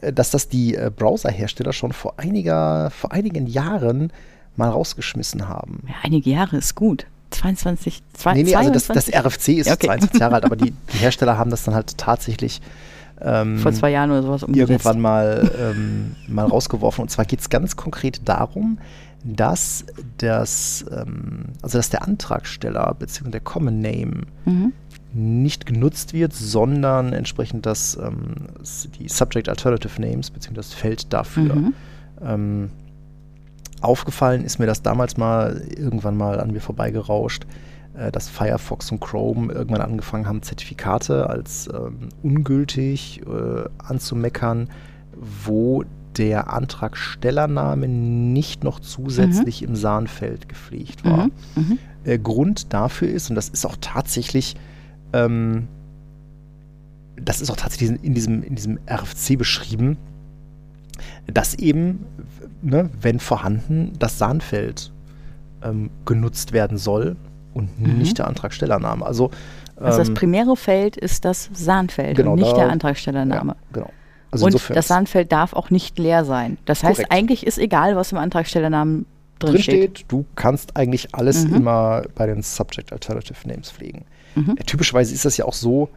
ja. Äh, dass das die äh, Browserhersteller schon vor, einiger, vor einigen Jahren mal rausgeschmissen haben. Ja, einige Jahre ist gut. 22, zwei, nee, nee, also das, das RFC ist okay. 22 Jahre alt, aber die, die, Hersteller haben das dann halt tatsächlich ähm, vor zwei Jahren oder sowas umgesetzt. irgendwann mal, ähm, mal rausgeworfen. Und zwar geht es ganz konkret darum, dass das, ähm, also dass der Antragsteller bzw. der Common Name mhm. nicht genutzt wird, sondern entsprechend das, ähm, die Subject Alternative Names bzw. das Feld dafür. Mhm. Ähm, aufgefallen ist mir das damals mal irgendwann mal an mir vorbeigerauscht, äh, dass Firefox und Chrome irgendwann angefangen haben, Zertifikate als ähm, ungültig äh, anzumeckern, wo der Antragstellername nicht noch zusätzlich mhm. im Sahnfeld gepflegt war. Mhm. Mhm. Äh, Grund dafür ist, und das ist auch tatsächlich, ähm, das ist auch tatsächlich in diesem, in diesem RFC beschrieben, dass eben, ne, wenn vorhanden, das Sahnfeld ähm, genutzt werden soll und mhm. nicht der Antragstellername. Also, also das ähm, primäre Feld ist das Sahnfeld genau, und nicht da, der Antragstellername. Ja, genau. Also und das Sandfeld darf auch nicht leer sein. Das heißt, Korrekt. eigentlich ist egal, was im Antragstellernamen drin, drin steht. Du kannst eigentlich alles mhm. immer bei den Subject Alternative Names pflegen. Mhm. Ja, typischerweise ist das ja auch so,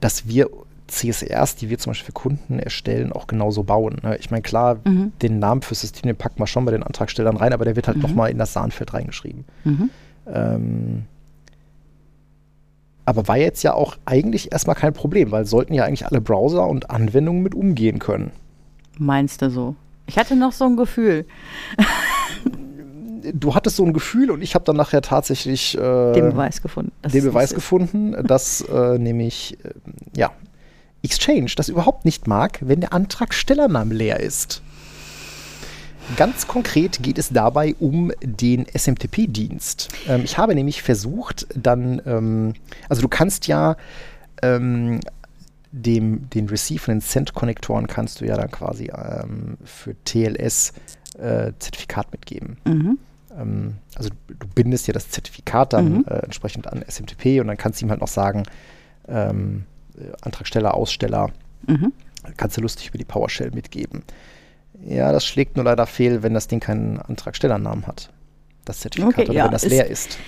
dass wir CSRs, die wir zum Beispiel für Kunden erstellen, auch genauso bauen. Ne? Ich meine, klar, mhm. den Namen fürs System, den packt man schon bei den Antragstellern rein, aber der wird halt mhm. nochmal in das Sahnfeld reingeschrieben. Mhm. Ähm, aber war jetzt ja auch eigentlich erstmal kein Problem, weil sollten ja eigentlich alle Browser und Anwendungen mit umgehen können. Meinst du so? Ich hatte noch so ein Gefühl. du hattest so ein Gefühl und ich habe dann nachher tatsächlich äh, den Beweis gefunden. Den Beweis gefunden, dass äh, nämlich, äh, ja, Exchange das überhaupt nicht mag, wenn der Antragstellername leer ist. Ganz konkret geht es dabei um den SMTP-Dienst. Ähm, ich habe nämlich versucht, dann, ähm, also du kannst ja ähm, dem, den Receive und den Send-Konnektoren kannst du ja dann quasi ähm, für TLS äh, Zertifikat mitgeben. Mhm. Ähm, also du bindest ja das Zertifikat dann mhm. äh, entsprechend an SMTP und dann kannst du ihm halt noch sagen, ähm, äh, Antragsteller, Aussteller, mhm. kannst du lustig über die PowerShell mitgeben. Ja, das schlägt nur leider fehl, wenn das Ding keinen Antragstellernamen hat. Das Zertifikat okay, oder ja, wenn das leer ist.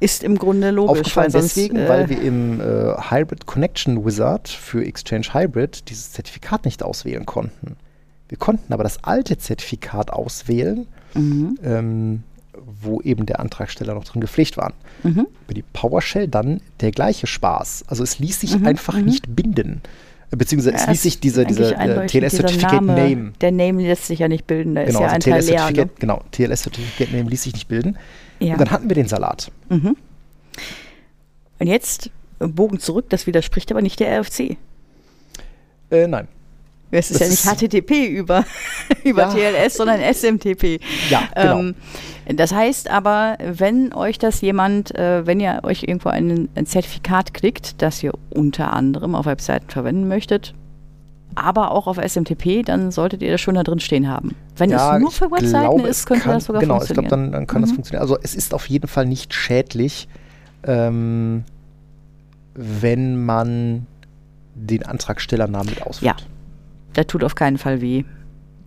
Ist im Grunde logisch. Aufgefallen weil deswegen, äh, weil wir im äh, Hybrid Connection Wizard für Exchange Hybrid dieses Zertifikat nicht auswählen konnten. Wir konnten aber das alte Zertifikat auswählen, mhm. ähm, wo eben der Antragsteller noch drin gepflegt war. Mhm. Über die PowerShell dann der gleiche Spaß. Also es ließ sich mhm. einfach mhm. nicht binden. Beziehungsweise ja, es ließ sich dieser, äh, TLS-Certificate Name. Der Name lässt sich ja nicht bilden, da genau, ist ja also ein Teil leer. Ne? Genau, TLS-Certificate Name ließ sich nicht bilden. Ja. Und dann hatten wir den Salat. Mhm. Und jetzt äh, Bogen zurück, das widerspricht aber nicht der RFC. Äh, nein. Es ist das ja nicht HTTP über, über ja. TLS, sondern SMTP. Ja, genau. Ähm, das heißt aber, wenn euch das jemand, äh, wenn ihr euch irgendwo ein, ein Zertifikat kriegt, das ihr unter anderem auf Webseiten verwenden möchtet, aber auch auf SMTP, dann solltet ihr das schon da drin stehen haben. Wenn ja, es nur für Webseiten glaube, ist, könnte kann, das sogar genau, funktionieren. Genau, ich glaube, dann, dann kann mhm. das funktionieren. Also es ist auf jeden Fall nicht schädlich, ähm, wenn man den Antragstellernamen mit ausführt. Ja, der tut auf keinen Fall weh.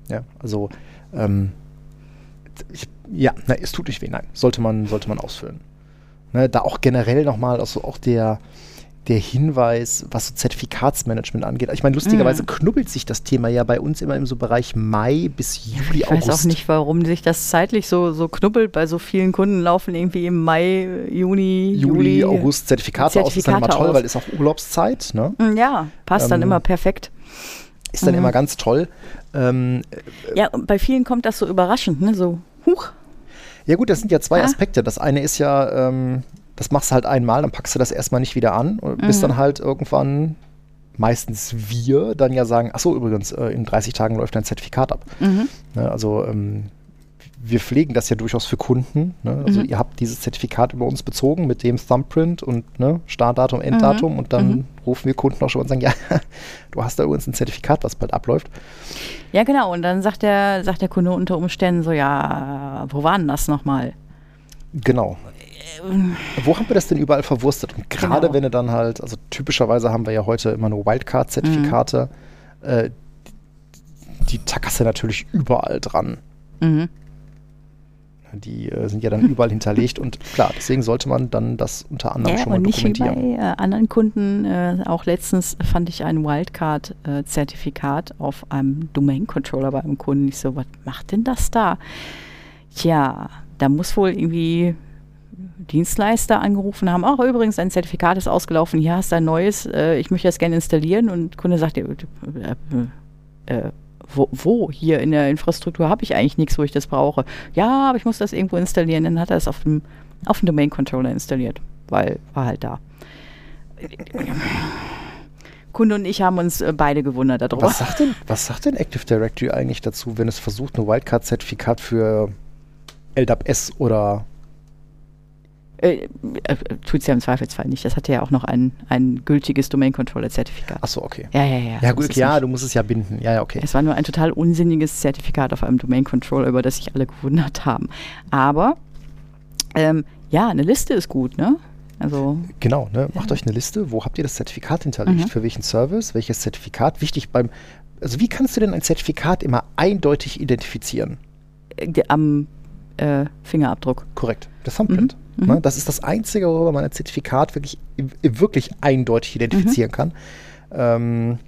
Ja, also ähm, ich, ja, na, es tut nicht weh, nein. Sollte man, sollte man ausfüllen. Ne, da auch generell nochmal, also auch der, der Hinweis, was so Zertifikatsmanagement angeht. Ich meine, lustigerweise mm. knubbelt sich das Thema ja bei uns immer im so Bereich Mai bis Juli, ich August. Ich weiß auch nicht, warum sich das zeitlich so, so knubbelt. Bei so vielen Kunden laufen irgendwie im Mai, Juni, Juli, Juli August Zertifikate, Zertifikate aus. Das ist dann immer toll, aus. weil es auch Urlaubszeit. Ne? Ja, passt ähm, dann immer perfekt. Ist dann mhm. immer ganz toll. Ähm, ja, bei vielen kommt das so überraschend, ne? So, huch. Ja gut, das sind ja zwei ah. Aspekte. Das eine ist ja, ähm, das machst du halt einmal, dann packst du das erstmal nicht wieder an, und mhm. bis dann halt irgendwann meistens wir dann ja sagen, ach so übrigens, äh, in 30 Tagen läuft dein Zertifikat ab. Mhm. Ne, also ähm, wir pflegen das ja durchaus für Kunden. Ne? Also mhm. ihr habt dieses Zertifikat über uns bezogen mit dem Thumbprint und ne, Startdatum, Enddatum mhm. und dann mhm. rufen wir Kunden auch schon und sagen, ja, du hast da übrigens ein Zertifikat, was bald abläuft. Ja, genau. Und dann sagt der, sagt der Kunde unter Umständen so, ja, wo war denn das nochmal? Genau. Wo haben wir das denn überall verwurstet? Und gerade genau. wenn du dann halt, also typischerweise haben wir ja heute immer nur Wildcard-Zertifikate, mhm. äh, die tackerst du natürlich überall dran. Mhm. Die äh, sind ja dann überall hinterlegt und klar, deswegen sollte man dann das unter anderem ja, schon mal dokumentieren. Nicht wie bei äh, anderen Kunden, äh, auch letztens fand ich ein Wildcard-Zertifikat auf einem Domain-Controller bei einem Kunden. Ich so, was macht denn das da? Tja, da muss wohl irgendwie Dienstleister angerufen haben, auch übrigens, ein Zertifikat ist ausgelaufen, hier hast du ein neues, äh, ich möchte das gerne installieren und der Kunde sagt, äh, äh, wo, wo hier in der Infrastruktur habe ich eigentlich nichts, wo ich das brauche. Ja, aber ich muss das irgendwo installieren. Dann hat er es auf dem, auf dem Domain Controller installiert, weil war halt da. Kunde und ich haben uns äh, beide gewundert darüber. Was sagt, denn, was sagt denn Active Directory eigentlich dazu, wenn es versucht, ein Wildcard-Zertifikat für LDAP-S oder äh, äh, Tut es ja im Zweifelsfall nicht. Das hat ja auch noch ein, ein gültiges Domain-Controller-Zertifikat. Achso, okay. Ja, ja, ja. Ja, gut, ja, du musst es ja binden. Ja, ja, okay. Es war nur ein total unsinniges Zertifikat auf einem Domain-Controller, über das sich alle gewundert haben. Aber ähm, ja, eine Liste ist gut, ne? Also, genau, ne? macht ja. euch eine Liste, wo habt ihr das Zertifikat hinterlegt, mhm. für welchen Service, welches Zertifikat. Wichtig beim, also wie kannst du denn ein Zertifikat immer eindeutig identifizieren? Äh, am äh, Fingerabdruck. Korrekt, der Thumbprint. Mhm. Ne? Mhm. Das ist das Einzige, worüber man ein Zertifikat wirklich, wirklich eindeutig identifizieren mhm. kann. Ähm,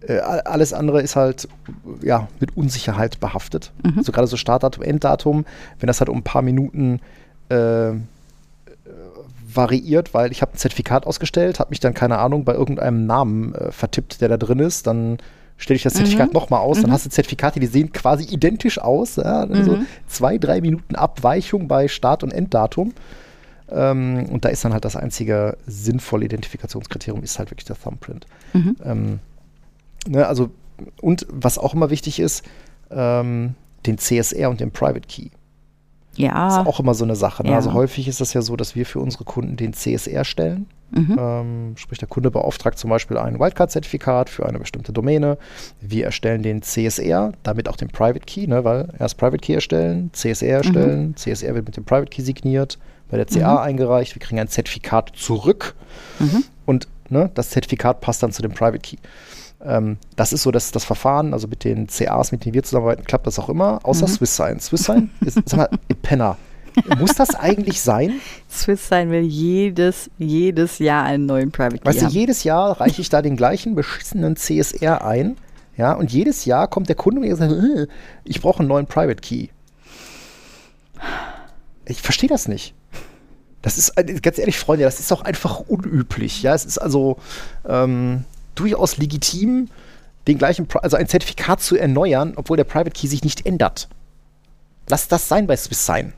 äh, alles andere ist halt ja, mit Unsicherheit behaftet. Mhm. Also gerade so Startdatum, Enddatum, wenn das halt um ein paar Minuten äh, variiert, weil ich habe ein Zertifikat ausgestellt, habe mich dann, keine Ahnung, bei irgendeinem Namen äh, vertippt, der da drin ist, dann stelle ich das Zertifikat mhm. nochmal aus, dann hast du Zertifikate, die sehen quasi identisch aus. Ja? Also mhm. zwei, drei Minuten Abweichung bei Start- und Enddatum. Ähm, und da ist dann halt das einzige sinnvolle Identifikationskriterium, ist halt wirklich der Thumbprint. Mhm. Ähm, ne, also, und was auch immer wichtig ist, ähm, den CSR und den Private Key. Ja. Das ist auch immer so eine Sache. Ne? Ja. Also häufig ist das ja so, dass wir für unsere Kunden den CSR stellen. Mhm. Ähm, sprich, der Kunde beauftragt zum Beispiel ein Wildcard-Zertifikat für eine bestimmte Domäne. Wir erstellen den CSR, damit auch den Private Key, ne? weil erst Private Key erstellen, CSR erstellen, mhm. CSR wird mit dem Private Key signiert, bei der CA mhm. eingereicht, wir kriegen ein Zertifikat zurück mhm. und ne, das Zertifikat passt dann zu dem Private Key. Ähm, das ist so das, das Verfahren, also mit den CAs, mit denen wir zusammenarbeiten, klappt das auch immer, außer mhm. SwissSign. SwissSign ist, sag mal, Penner. Muss das eigentlich sein? SwissSign will jedes, jedes Jahr einen neuen Private Key Weißt du, jedes Jahr reiche ich da den gleichen beschissenen CSR ein, ja, und jedes Jahr kommt der Kunde und sagt, äh, ich brauche einen neuen Private Key. Ich verstehe das nicht. Das ist, äh, ganz ehrlich, Freunde, das ist auch einfach unüblich. Ja, es ist also ähm, durchaus legitim, den gleichen, also ein Zertifikat zu erneuern, obwohl der Private Key sich nicht ändert. Lass das sein bei Swiss sein.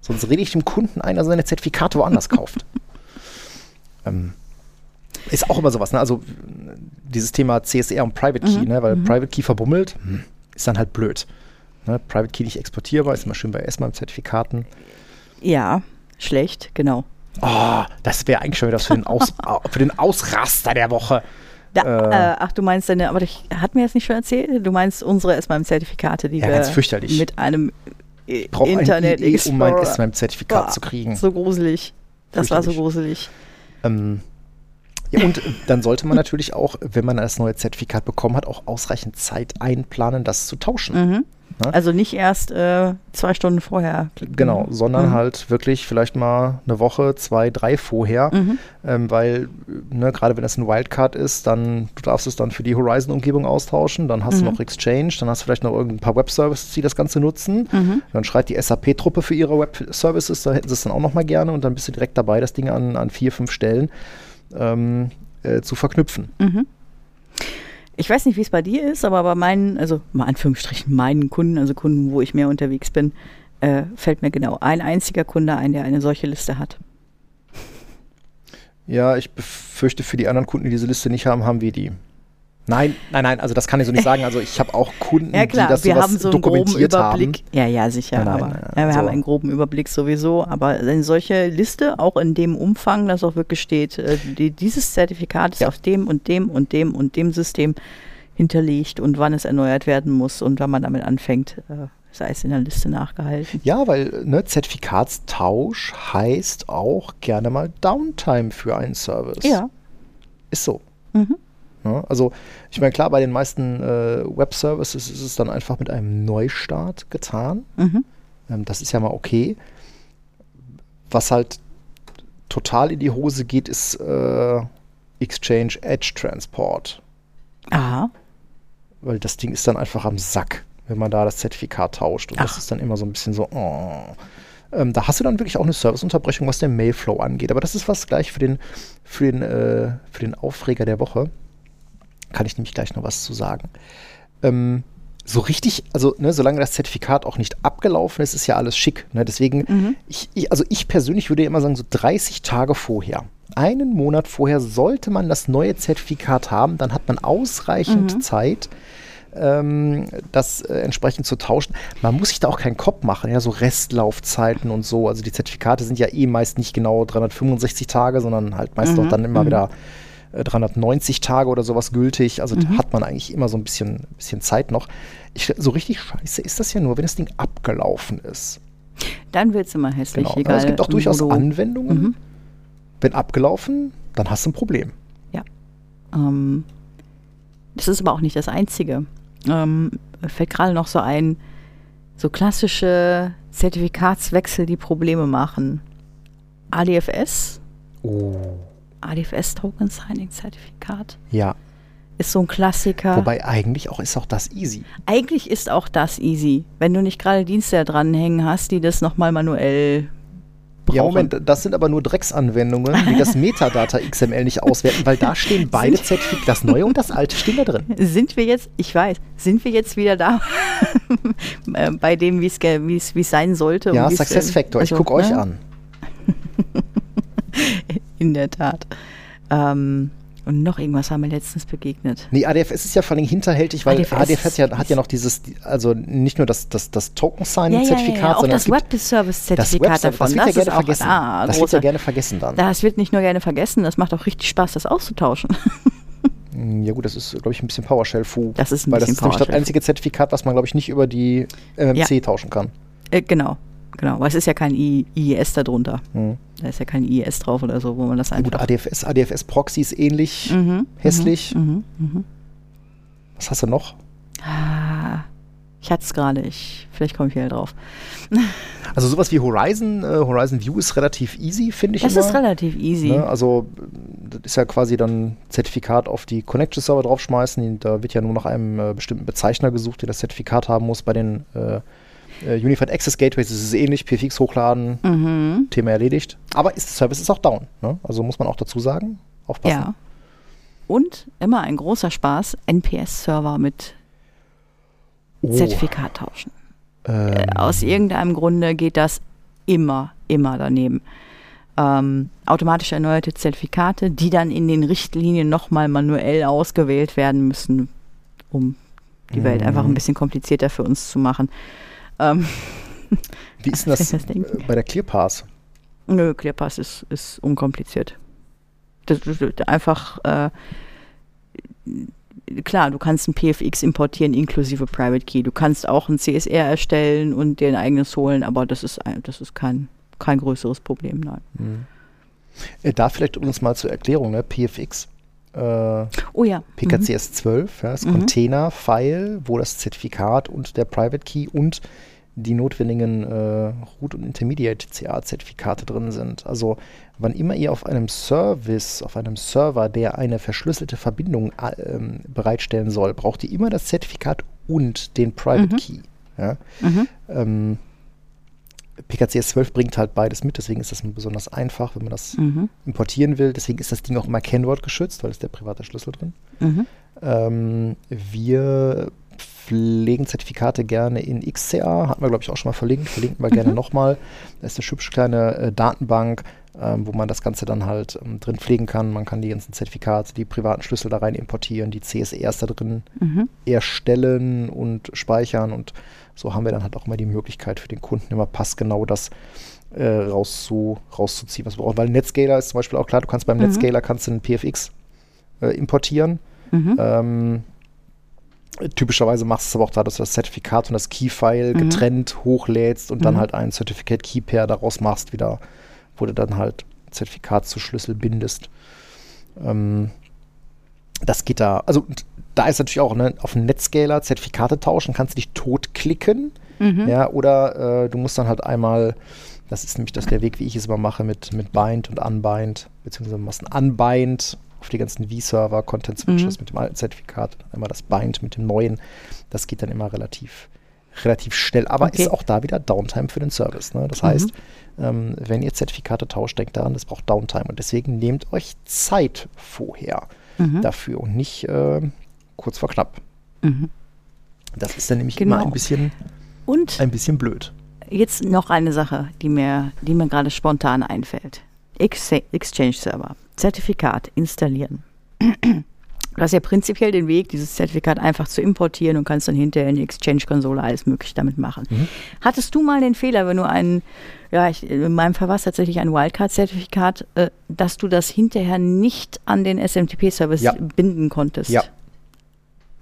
Sonst rede ich dem Kunden ein, dass er seine Zertifikate woanders kauft. ähm, ist auch immer sowas, ne? Also dieses Thema CSR und Private Key, mhm. ne? Weil mhm. Private Key verbummelt, hm, ist dann halt blöd. Ne? Private Key nicht exportierbar, ist immer schön bei ESMA-Zertifikaten. Ja, schlecht, genau. Oh, das wäre eigentlich schon wieder für den, Aus, für den Ausraster der Woche. Da, äh, äh, ach, du meinst deine, aber ich hat mir jetzt nicht schon erzählt, du meinst unsere SMM-Zertifikate, die ja, wir mit einem ich Internet ein IE, um mein SMM-Zertifikat zu kriegen. So gruselig. Das war so gruselig. Ähm, ja, und dann sollte man natürlich auch, wenn man das neue Zertifikat bekommen hat, auch ausreichend Zeit einplanen, das zu tauschen. Mhm. Ne? Also nicht erst äh, zwei Stunden vorher. Klicken. Genau, sondern mhm. halt wirklich vielleicht mal eine Woche, zwei, drei vorher, mhm. ähm, weil ne, gerade wenn es ein Wildcard ist, dann du darfst es dann für die Horizon-Umgebung austauschen, dann hast mhm. du noch Exchange, dann hast du vielleicht noch irgendein paar Web-Services, die das Ganze nutzen. Mhm. Dann schreit die SAP-Truppe für ihre Web-Services, da hätten sie es dann auch noch mal gerne und dann bist du direkt dabei, das Ding an, an vier, fünf Stellen ähm, äh, zu verknüpfen. Mhm. Ich weiß nicht, wie es bei dir ist, aber bei meinen, also mal Anführungsstrichen meinen Kunden, also Kunden, wo ich mehr unterwegs bin, äh, fällt mir genau ein einziger Kunde ein, der eine solche Liste hat. Ja, ich befürchte, für die anderen Kunden, die diese Liste nicht haben, haben wir die. Nein, nein, nein, also das kann ich so nicht sagen. Also ich habe auch Kunden, ja, klar, die das wir haben so einen groben Überblick. Haben. Ja, ja, sicher. Nein, aber, nein, ja, wir so. haben einen groben Überblick sowieso. Aber eine solche Liste, auch in dem Umfang, dass auch wirklich steht, äh, die, dieses Zertifikat ist ja. auf dem und dem und dem und dem System hinterlegt und wann es erneuert werden muss und wann man damit anfängt. Äh, sei es in der Liste nachgehalten. Ja, weil ne, Zertifikatstausch heißt auch gerne mal Downtime für einen Service. Ja. Ist so. Mhm. Ja, also, ich meine, klar, bei den meisten äh, Web-Services ist es dann einfach mit einem Neustart getan. Mhm. Ähm, das ist ja mal okay. Was halt total in die Hose geht, ist äh, Exchange Edge Transport. Aha. Weil das Ding ist dann einfach am Sack, wenn man da das Zertifikat tauscht. Und Ach. das ist dann immer so ein bisschen so, oh. Ähm, da hast du dann wirklich auch eine Serviceunterbrechung, was den Mailflow angeht. Aber das ist was gleich für den, für den, äh, für den Aufreger der Woche. Kann ich nämlich gleich noch was zu sagen. Ähm, so richtig, also ne, solange das Zertifikat auch nicht abgelaufen ist, ist ja alles schick. Ne? Deswegen, mhm. ich, ich, also ich persönlich würde immer sagen, so 30 Tage vorher, einen Monat vorher sollte man das neue Zertifikat haben, dann hat man ausreichend mhm. Zeit, ähm, das äh, entsprechend zu tauschen. Man muss sich da auch keinen Kopf machen, ja, so Restlaufzeiten und so. Also die Zertifikate sind ja eh meist nicht genau 365 Tage, sondern halt meist mhm. auch dann immer mhm. wieder 390 äh, Tage oder sowas gültig. Also mhm. hat man eigentlich immer so ein bisschen, bisschen Zeit noch. Ich, so richtig scheiße ist das ja nur, wenn das Ding abgelaufen ist. Dann wird es immer hässlich. Genau. Egal, es gibt auch durchaus Anwendungen. Mhm. Wenn abgelaufen, dann hast du ein Problem. Ja. Ähm, das ist aber auch nicht das Einzige. Ähm, fällt gerade noch so ein, so klassische Zertifikatswechsel, die Probleme machen. ADFS. Oh. ADFS Token Signing Zertifikat. Ja. Ist so ein Klassiker. Wobei eigentlich auch ist auch das easy. Eigentlich ist auch das easy. Wenn du nicht gerade Dienste dranhängen hast, die das nochmal manuell brauchen. Ja, Moment, das sind aber nur Drecksanwendungen, die das Metadata XML nicht auswerten, weil da stehen beide Zertifikate, das neue und das alte stehen da drin. Sind wir jetzt, ich weiß, sind wir jetzt wieder da äh, bei dem, wie es sein sollte? Ja, Success Factor, ich also, gucke euch ne? an. In der Tat. Ähm, und noch irgendwas haben wir letztens begegnet. Nee, ADFS ist ja vor allem hinterhältig, weil ADFS ADFS, hat, ja, hat ja noch dieses, also nicht nur das, das, das Token-Signing-Zertifikat, sondern das es gibt Web-Service-Zertifikat das Web davon. das wird ja gerne vergessen. ah, das wird ja große- gerne vergessen dann. Das wird nicht nur gerne vergessen, das macht auch richtig Spaß, das auszutauschen. Ja gut, das ist, glaube ich, ein bisschen PowerShell-Fu. Das ist ein Weil das bisschen ist nämlich das einzige Zertifikat, was man, glaube ich, nicht über die MMC tauschen kann. äh, genau, genau. Weil es ist ja kein I IIS da drunter. Mhm. Da ist ja kein IIS drauf oder so, wo man das Ja, gut, einfach. ADFS, ADFS-Proxy ist ähnlich Mhm, hässlich. Mhm, mhm. Was hast du noch? Ah, ich hatte es gerade, ich, vielleicht komme ich wieder drauf. Also sowas wie Horizon, äh, Horizon View ist relativ easy, finde ich Das immer. ist relativ easy. Ne? Also das ist ja quasi dann Zertifikat auf die Connection-Server draufschmeißen. Da wird ja nur nach einem äh, bestimmten Bezeichner gesucht, der das Zertifikat haben muss. Bei den äh, äh, Unified Access Gateways ist es ähnlich, PFX hochladen, Mhm. Thema erledigt. Aber ist, der Service ist auch down. Ne? Also muss man auch dazu sagen, aufpassen. Ja. Und immer ein großer Spaß, NPS-Server mit Oh, Zertifikat tauschen. Äh, ähm, Aus irgendeinem Grunde geht das immer, immer daneben. Ähm, automatisch erneuerte Zertifikate, die dann in den Richtlinien nochmal manuell ausgewählt werden müssen, um die Welt einfach Mhm. ein bisschen komplizierter für uns zu machen. Ähm, Wie ist denn das, das bei der ClearPass? nö, ClearPass ist, ist unkompliziert. Das, das, das einfach, äh, klar, du kannst ein PFX importieren inklusive Private Key. Du kannst auch ein CSR erstellen und dir ein eigenes holen, aber das ist, das ist kein, kein größeres Problem, nein. Hm. Äh, da vielleicht uns mal zur Erklärung, ne? PFX. Äh, Oh ja. PKCS 12, ja, das Mhm. Container-File, wo das Zertifikat und der Private Key und die notwendigen äh, Root- und Intermediate-CA-Zertifikate drin sind. Also wann immer ihr auf einem Service, auf einem Server, der eine verschlüsselte Verbindung äh, ähm, bereitstellen soll, braucht ihr immer das Zertifikat und den Private Mhm. Key. Ja? Mhm. Ähm, PKCS 12 bringt halt beides mit, deswegen ist das besonders einfach, wenn man das Mhm. importieren will. Deswegen ist das Ding auch immer Kennwort geschützt, weil es der private Schlüssel drin. Mhm. Ähm, wir pflegen Zertifikate gerne in XCA, hatten wir glaube ich auch schon mal verlinkt, verlinken wir gerne nochmal. Das ist eine hübsche kleine äh, Datenbank, ähm, wo man das Ganze dann halt ähm, drin pflegen kann. Man kann die ganzen Zertifikate, die privaten Schlüssel da rein importieren, die CSRs da drin Mhm. erstellen und speichern und so haben wir dann halt auch immer die Möglichkeit für den Kunden immer passgenau das äh, rauszu, rauszuziehen, was wir brauchen. Weil Netscaler ist zum Beispiel auch klar, du kannst beim Mhm. Netscaler kannst du einen PFX äh, importieren. Mhm. Ähm, typischerweise machst du es aber auch da, dass du das Zertifikat und das Key-File Mhm. getrennt hochlädst und dann Mhm. halt ein Certificate Key Pair daraus machst, wieder, wo du dann halt Zertifikat zu Schlüssel bindest. Ähm, das geht da, also da ist natürlich auch ne, auf dem Netscaler Zertifikate tauschen, kannst du dich totklicken, Mhm. ja, oder äh, du musst dann halt einmal, das ist nämlich das der Weg, wie ich es immer mache, mit, mit Bind und Unbind, beziehungsweise du machst ein Unbind auf die ganzen V-Server, Content Switches Mhm. mit dem alten Zertifikat, einmal das Bind mit dem neuen. Das geht dann immer relativ, relativ schnell, aber Okay. ist auch da wieder Downtime für den Service. Ne? Das Mhm. heißt, ähm, wenn ihr Zertifikate tauscht, denkt daran, das braucht Downtime und deswegen nehmt euch Zeit vorher Mhm. dafür und nicht äh, kurz vor knapp. Mhm. Das ist dann nämlich immer Genau. ein bisschen, Und ein bisschen blöd. Jetzt noch eine Sache, die mir, die mir gerade spontan einfällt. Ex Exchange-Server, Zertifikat installieren. Du hast ja prinzipiell den Weg, dieses Zertifikat einfach zu importieren und kannst dann hinterher in die Exchange-Konsole alles Mögliche damit machen. Mhm. Hattest du mal den Fehler, wenn du einen, ja, ich, in meinem Fall war es tatsächlich ein Wildcard-Zertifikat, äh, dass du das hinterher nicht an den SMTP-Service Ja. binden konntest? Ja.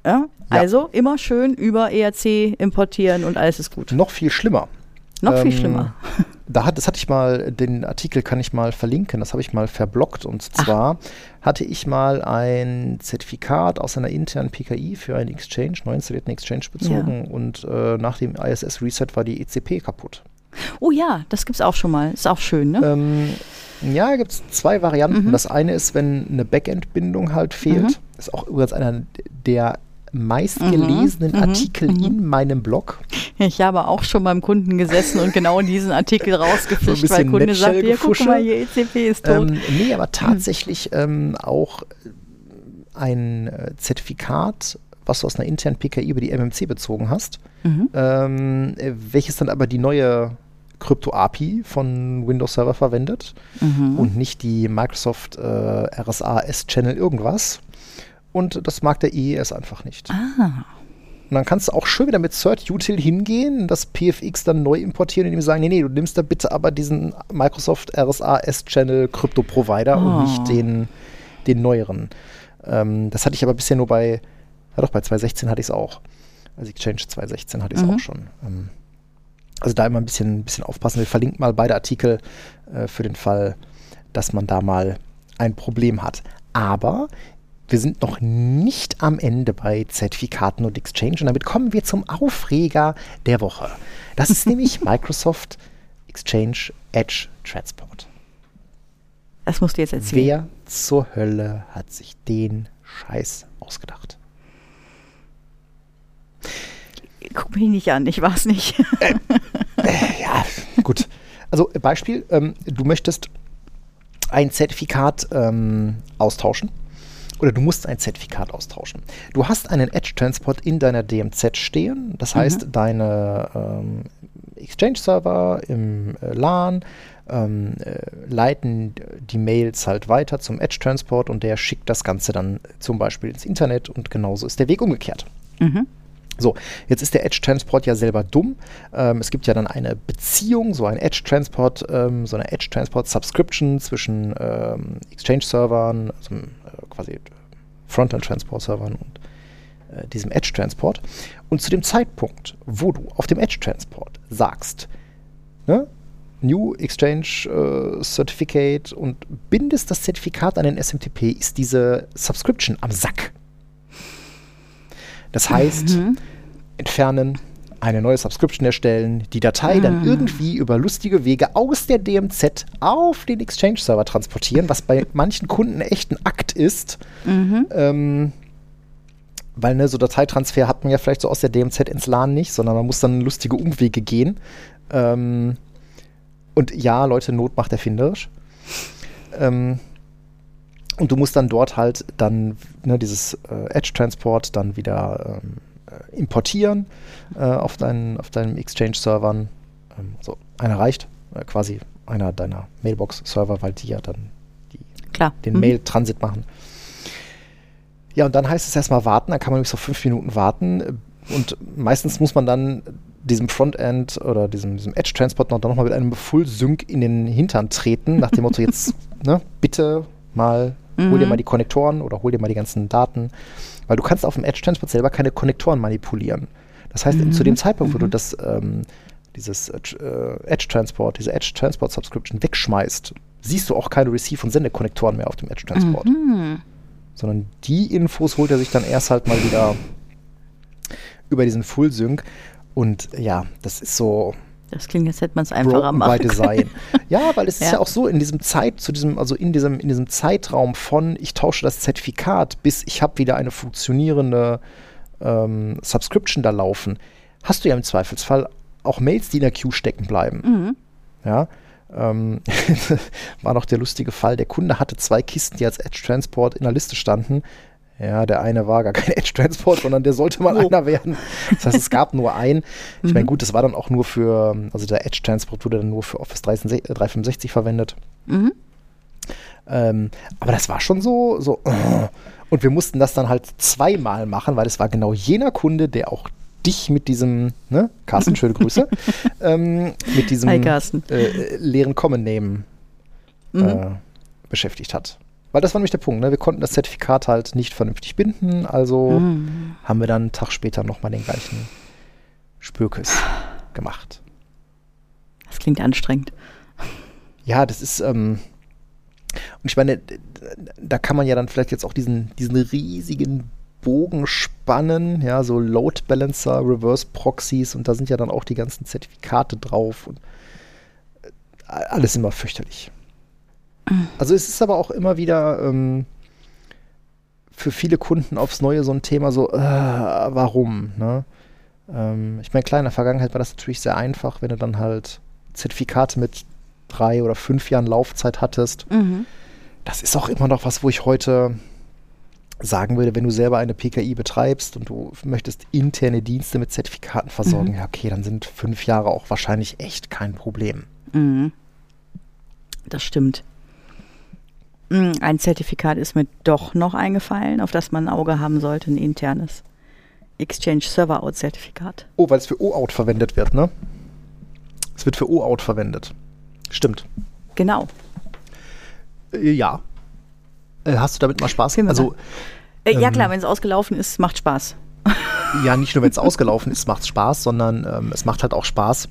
Ja. Ja. Also immer schön über ERC importieren und alles ist gut. Noch viel schlimmer. Noch viel Ähm, schlimmer. Da hat, das hatte ich mal, den Artikel kann ich mal verlinken, das habe ich mal verblockt. Und zwar hatte ich mal ein Zertifikat aus einer internen PKI für einen Exchange, neu installierten Exchange bezogen. Und äh, nach dem ISS-Reset war die ECP kaputt. Oh ja, das gibt's auch schon mal. Ist auch schön, ne? Ähm, ja, gibt es zwei Varianten. Mhm. Das eine ist, wenn eine Backend-Bindung halt fehlt. Mhm. Ist auch übrigens einer der meistgelesenen Mhm, mhm, Artikel mhm. in meinem Blog. Ich habe auch schon beim Kunden gesessen und genau diesen Artikel rausgefischt, So weil Kunde sagt, hier, guck mal, hier ECP ist tot. Ähm, nee, aber tatsächlich ähm, auch ein äh, Zertifikat, was du aus einer internen PKI über die MMC bezogen hast, Mhm. ähm, äh, welches dann aber die neue Krypto-API von Windows Server verwendet Mhm. und nicht die Microsoft äh, RSA S-Channel irgendwas. Und das mag der IES einfach nicht. Ah, Und dann kannst du auch schön wieder mit Cert Util hingehen, das PFX dann neu importieren und ihm sagen, nee, nee, du nimmst da bitte aber diesen Microsoft RSA S-Channel Krypto Provider Oh. und nicht den, den neueren. Ähm, das hatte ich aber bisher nur bei, ja doch, bei 2016 hatte ich es auch. Also Exchange 2016 hatte ich es Mhm. auch schon. Ähm, also da immer ein bisschen, bisschen aufpassen. Wir verlinken mal beide Artikel äh, für den Fall, dass man da mal ein Problem hat. Aber wir sind noch nicht am Ende bei Zertifikaten und Exchange und damit kommen wir zum Aufreger der Woche. Das ist nämlich Microsoft Exchange Edge Transport. das musst du jetzt erzählen. Wer zur Hölle hat sich den Scheiß ausgedacht? Guck mich nicht an, ich weiß nicht. Ja, gut. Also äh, Beispiel, ähm, du möchtest ein Zertifikat ähm, austauschen oder du musst ein Zertifikat austauschen. Du hast einen Edge-Transport in deiner DMZ stehen, das heißt deine ähm, Exchange-Server im äh, LAN ähm, äh, leiten die Mails halt weiter zum Edge-Transport und der schickt das Ganze dann zum Beispiel ins Internet und genauso ist der Weg umgekehrt. Mhm. So, jetzt ist der Edge-Transport ja selber dumm. Ähm, es gibt ja dann eine Beziehung, so ein Edge-Transport, ähm, so eine Edge-Transport-Subscription zwischen ähm, Exchange-Servern, also äh, quasi Frontend-Transport-Servern und äh, diesem Edge-Transport. Und zu dem Zeitpunkt, wo du auf dem Edge-Transport sagst, ne, New Exchange äh, Certificate und bindest das Zertifikat an den SMTP, ist diese Subscription am Sack. Das heißt, Mhm. entfernen, eine neue Subscription erstellen, die Datei dann irgendwie über lustige Wege aus der DMZ auf den Exchange-Server transportieren, was bei manchen Kunden echt ein Akt ist. Mhm. Ähm, weil ne, so Dateitransfer hat man ja vielleicht so aus der DMZ ins LAN nicht, sondern man muss dann lustige Umwege gehen. Ähm, und ja, Leute, Not macht erfinderisch. Ähm, und du musst dann dort halt dann ne, dieses äh, Edge-Transport dann wieder ähm, äh, importieren äh, auf, deinen, auf deinen Exchange-Servern. Ähm, so, einer reicht, äh, quasi einer deiner Mailbox-Server, weil die ja dann die Klar. den Mhm. Mail-Transit machen. Ja, und dann heißt es erstmal warten, dann kann man nämlich so fünf Minuten warten. Und meistens muss man dann diesem Frontend oder diesem, diesem Edge-Transport noch, noch mal mit einem Full-Sync in den Hintern treten, nach dem Motto, jetzt ne, bitte mal, hol dir Mhm. mal die Konnektoren oder hol dir mal die ganzen Daten. Weil du kannst auf dem Edge-Transport selber keine Konnektoren manipulieren. Das heißt, zu dem Zeitpunkt, wo du das, ähm, dieses äh, Edge-Transport, diese Edge-Transport-Subscription wegschmeißt, siehst du auch keine Receive- und Sendekonnektoren mehr auf dem Edge-Transport. Mhm. Sondern die Infos holt er sich dann erst halt mal wieder über diesen Full-Sync. Und ja, das ist so Das klingt, als hätte man es einfacher broken by machen Design. Ja, weil es ist Ja. ja auch so, in diesem Zeit, zu diesem, also in diesem, in diesem Zeitraum von ich tausche das Zertifikat bis ich habe wieder eine funktionierende ähm, Subscription da laufen, hast du ja im Zweifelsfall auch Mails, die in der Queue stecken bleiben. Mhm. Ja. Ähm, war noch der lustige Fall. Der Kunde hatte zwei Kisten, die als Edge Transport in der Liste standen. Ja, der eine war gar kein Edge Transport, sondern der sollte mal Oh. einer werden. Das heißt, es gab nur einen. Ich meine, Mhm. gut, das war dann auch nur für, also der Edge Transport wurde dann nur für Office 365 365 verwendet. Mhm. Ähm, aber das war schon so, so. äh. Und wir mussten das dann halt zweimal machen, weil es war genau jener Kunde, der auch dich mit diesem, ne, Carsten, schöne Grüße, ähm, mit diesem Hi, Carsten. äh, leeren Common Name Mhm. äh, beschäftigt hat. Weil das war nämlich der Punkt, ne? wir konnten das Zertifikat halt nicht vernünftig binden, also Mhm. haben wir dann einen Tag später nochmal den gleichen Spürkes gemacht. Das klingt anstrengend. Ja, das ist, ähm, und ich meine, da kann man ja dann vielleicht jetzt auch diesen, diesen riesigen Bogen spannen, ja, so Load Balancer, Reverse Proxies und da sind ja dann auch die ganzen Zertifikate drauf und äh, alles immer fürchterlich. Also es ist aber auch immer wieder ähm, für viele Kunden aufs Neue so ein Thema, so, äh, warum? Ne? Ähm, ich meine, klar, in der Vergangenheit war das natürlich sehr einfach, wenn du dann halt Zertifikate mit drei oder fünf Jahren Laufzeit hattest. Mhm. Das ist auch immer noch was, wo ich heute sagen würde, wenn du selber eine PKI betreibst und du möchtest interne Dienste mit Zertifikaten versorgen, Mhm. ja, okay, dann sind fünf Jahre auch wahrscheinlich echt kein Problem. Mhm. Das stimmt. Mm, Ein Zertifikat ist mir doch noch eingefallen, auf das man ein Auge haben sollte, ein internes. Exchange Server Out Zertifikat. Oh, weil es für OAuth verwendet wird, ne? Es wird für OAuth verwendet. Stimmt. Genau. Äh, ja. Äh, hast du damit mal Spaß? Wir Also, Äh, ja Ähm. klar, wenn es ausgelaufen ist, macht Spaß. ja, nicht nur, wenn es ausgelaufen ist, macht es Spaß, sondern ähm, es macht halt auch Spaß,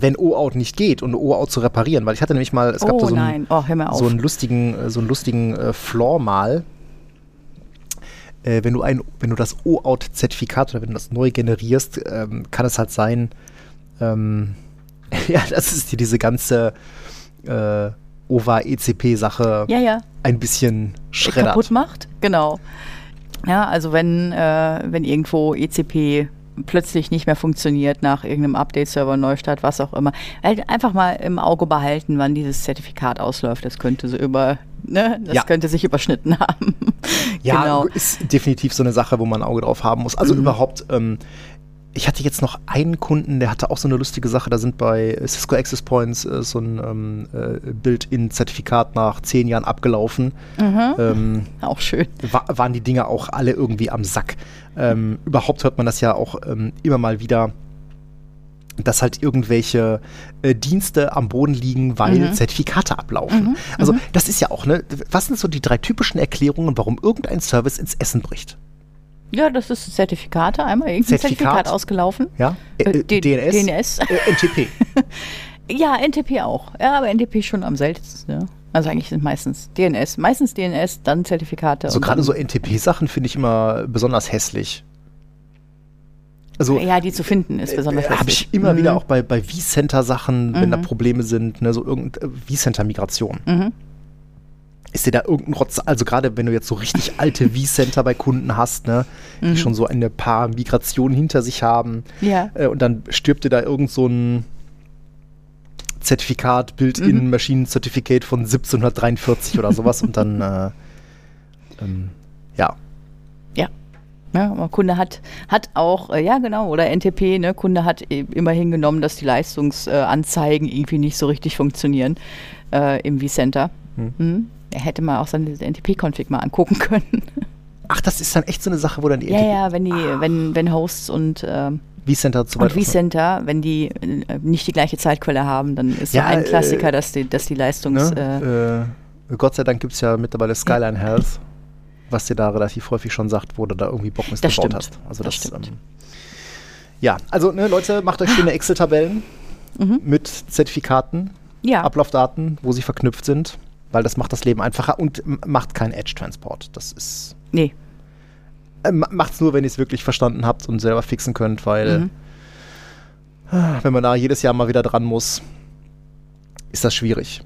wenn OAuth nicht geht und OAuth zu reparieren. Weil ich hatte nämlich mal, es gab oh da so einen, oh, so einen lustigen, äh, so einen lustigen äh, Flaw mal. Äh, wenn du ein, wenn du das OAuth-Zertifikat oder wenn du das neu generierst, ähm, kann es halt sein, ähm, ja, das ist dir diese ganze äh, OVA-ECP-Sache ja, ja. ein bisschen schreddert. kaputt macht. Genau. Ja, also wenn, äh, wenn irgendwo ECP plötzlich nicht mehr funktioniert nach irgendeinem Update-Server, Neustart, was auch immer, halt einfach mal im Auge behalten, wann dieses Zertifikat ausläuft. Das könnte so über, ne, das Ja. könnte sich überschnitten haben. Ja, genau. ist definitiv so eine Sache, wo man ein Auge drauf haben muss. Also Mhm. überhaupt, ähm, ich hatte jetzt noch einen Kunden, der hatte auch so eine lustige Sache. Da sind bei Cisco Access Points äh, so ein ähm, äh, Build-in-Zertifikat nach zehn Jahren abgelaufen. Mhm. Ähm, Auch schön. wa waren die Dinge auch alle irgendwie am Sack. Ähm, überhaupt hört man das ja auch ähm, immer mal wieder, dass halt irgendwelche äh, Dienste am Boden liegen, weil Mhm. Zertifikate ablaufen. Also das ist ja auch, ne? Was sind so die drei typischen Erklärungen, warum irgendein Service ins Essen bricht? Ja, das ist Zertifikate. Einmal irgendein Zertifikat? Zertifikat, ausgelaufen. Ja? Äh, Äh, äh, DNS? DNS. Äh, NTP. Ja, NTP auch. Ja, aber NTP schon am seltensten. Ne? Also eigentlich sind meistens DNS. Meistens DNS, dann Zertifikate. Also gerade so NTP-Sachen finde ich immer besonders hässlich. Also Ja, die zu finden ist besonders äh, habe hässlich. ich immer Mhm. wieder auch bei, bei vCenter-Sachen, wenn da Mhm. Probleme sind, ne, so irgendeine vCenter-Migration. Mhm. Ist dir da irgendein Rotz, also gerade wenn du jetzt so richtig alte vCenter bei Kunden hast, ne, die Mhm. schon so ein paar Migrationen hinter sich haben, Ja. äh, und dann stirbt dir da irgend so ein Zertifikat, Build-in Mhm. Machine Certificate von 1743 oder sowas und dann, äh, ähm, ja, Ja, aber Kunde hat, hat auch, äh, ja genau, oder NTP, ne, Kunde hat e- immerhin genommen, dass die Leistungsanzeigen irgendwie nicht so richtig funktionieren äh, im vCenter. Hm. Er hätte mal auch seine NTP-Config mal angucken können. Ach, das ist dann echt so eine Sache, wo dann die ja, NTP ja, wenn die, wenn, wenn Hosts und, ähm, vCenter zu weit und vCenter, wenn die äh, nicht die gleiche Zeitquelle haben, dann ist so Ja, ein äh, Klassiker, dass die, dass die Leistungs... Äh, Ne? Äh, Gott sei Dank gibt es ja mittlerweile Skyline Health, was dir da relativ häufig schon sagt, wo du da irgendwie Bockmist Das gebaut stimmt. hast. Also Das das, stimmt. Ähm, ja, also ne, Leute, macht euch schöne Excel-Tabellen mhm. mit Zertifikaten, Ja, Ablaufdaten, wo sie verknüpft sind, weil das macht das Leben einfacher und macht keinen Edge-Transport. Das ist nee. äh, ma- macht's nur, wenn ihr es wirklich verstanden habt und selber fixen könnt, weil Mhm. ah, wenn man da jedes Jahr mal wieder dran muss, ist das schwierig.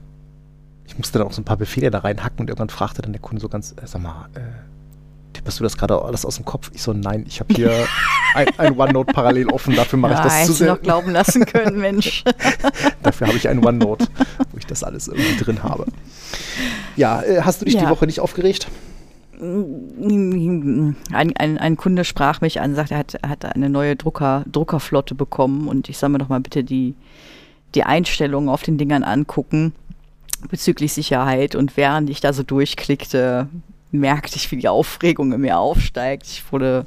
Ich musste dann auch so ein paar Befehle da reinhacken und irgendwann fragte dann der Kunde so ganz, äh, sag mal, äh, tippest du das gerade alles aus dem Kopf? Ich so, nein, ich habe hier ein, ein OneNote parallel offen, dafür mache ich ja, das zu sehr. noch glauben lassen können, Mensch. Dafür habe ich ein OneNote, wo ich das alles irgendwie drin habe. Ja, äh, hast du dich die Ja. Woche nicht aufgeregt? Ein, ein, ein Kunde sprach mich an, sagte, er hat, hat eine neue Drucker, Druckerflotte bekommen und ich soll mir doch mal bitte die, die Einstellungen auf den Dingern angucken bezüglich Sicherheit. Und während ich da so durchklickte, merkte ich, wie die Aufregung in mir aufsteigt. Ich wurde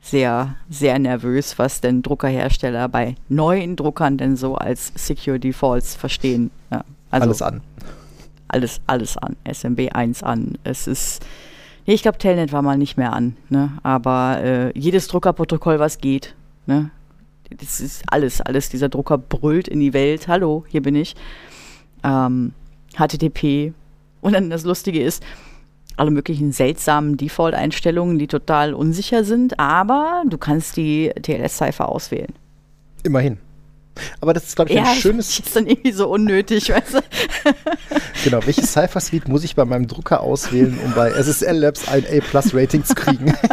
sehr, sehr nervös, was denn Druckerhersteller bei neuen Druckern denn so als Secure Defaults verstehen. Ja, also Alles an. alles, alles an. SMB 1 an. Es ist, nee, ich glaube, Telnet war mal nicht mehr an, ne? aber äh, jedes Druckerprotokoll, was geht, ne? das ist alles, alles. Dieser Drucker brüllt in die Welt. Hallo, hier bin ich. Ähm, HTTP. Und dann das Lustige ist, alle möglichen seltsamen Default-Einstellungen, die total unsicher sind, aber du kannst die TLS-Cipher auswählen. Immerhin. Aber das ist, glaube ich, ein Ja, schönes. das ist dann irgendwie so unnötig, weißt du? Genau, welches Cypher-Suite muss ich bei meinem Drucker auswählen, um bei SSL Labs ein A-Plus-Rating zu kriegen?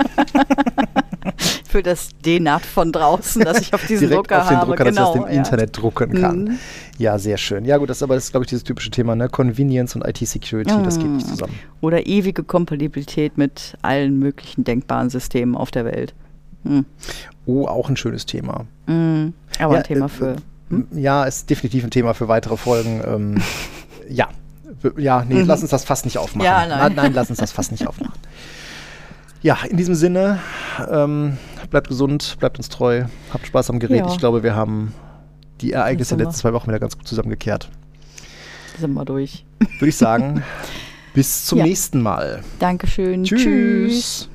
Für das D-NAT von draußen, das ich auf diesen Direkt Drucker auf den habe. Drucker, dass genau, ich aus dem ja. Internet drucken kann. Mhm. Ja, sehr schön. Ja, gut, das ist aber das ist, glaube ich, dieses typische Thema, ne? Convenience und IT-Security, das geht nicht Mhm. zusammen. Oder ewige Kompatibilität mit allen möglichen denkbaren Systemen auf der Welt. Hm. Oh, auch ein schönes Thema. Mhm. Aber Ja, ein Thema äh, für. Ja, ist definitiv ein Thema für weitere Folgen. Ähm, ja. Ja, nee, lass uns das fast nicht aufmachen. Mhm. Ja, nein. nein, lass uns das fast nicht aufmachen. Ja, in diesem Sinne, ähm, bleibt gesund, bleibt uns treu, habt Spaß am Gerät. Ja. Ich glaube, wir haben die Ereignisse der letzten zwei Wochen wieder ganz gut zusammengekehrt. Sind wir durch. Würde ich sagen, bis zum Ja. nächsten Mal. Dankeschön. Tschüss.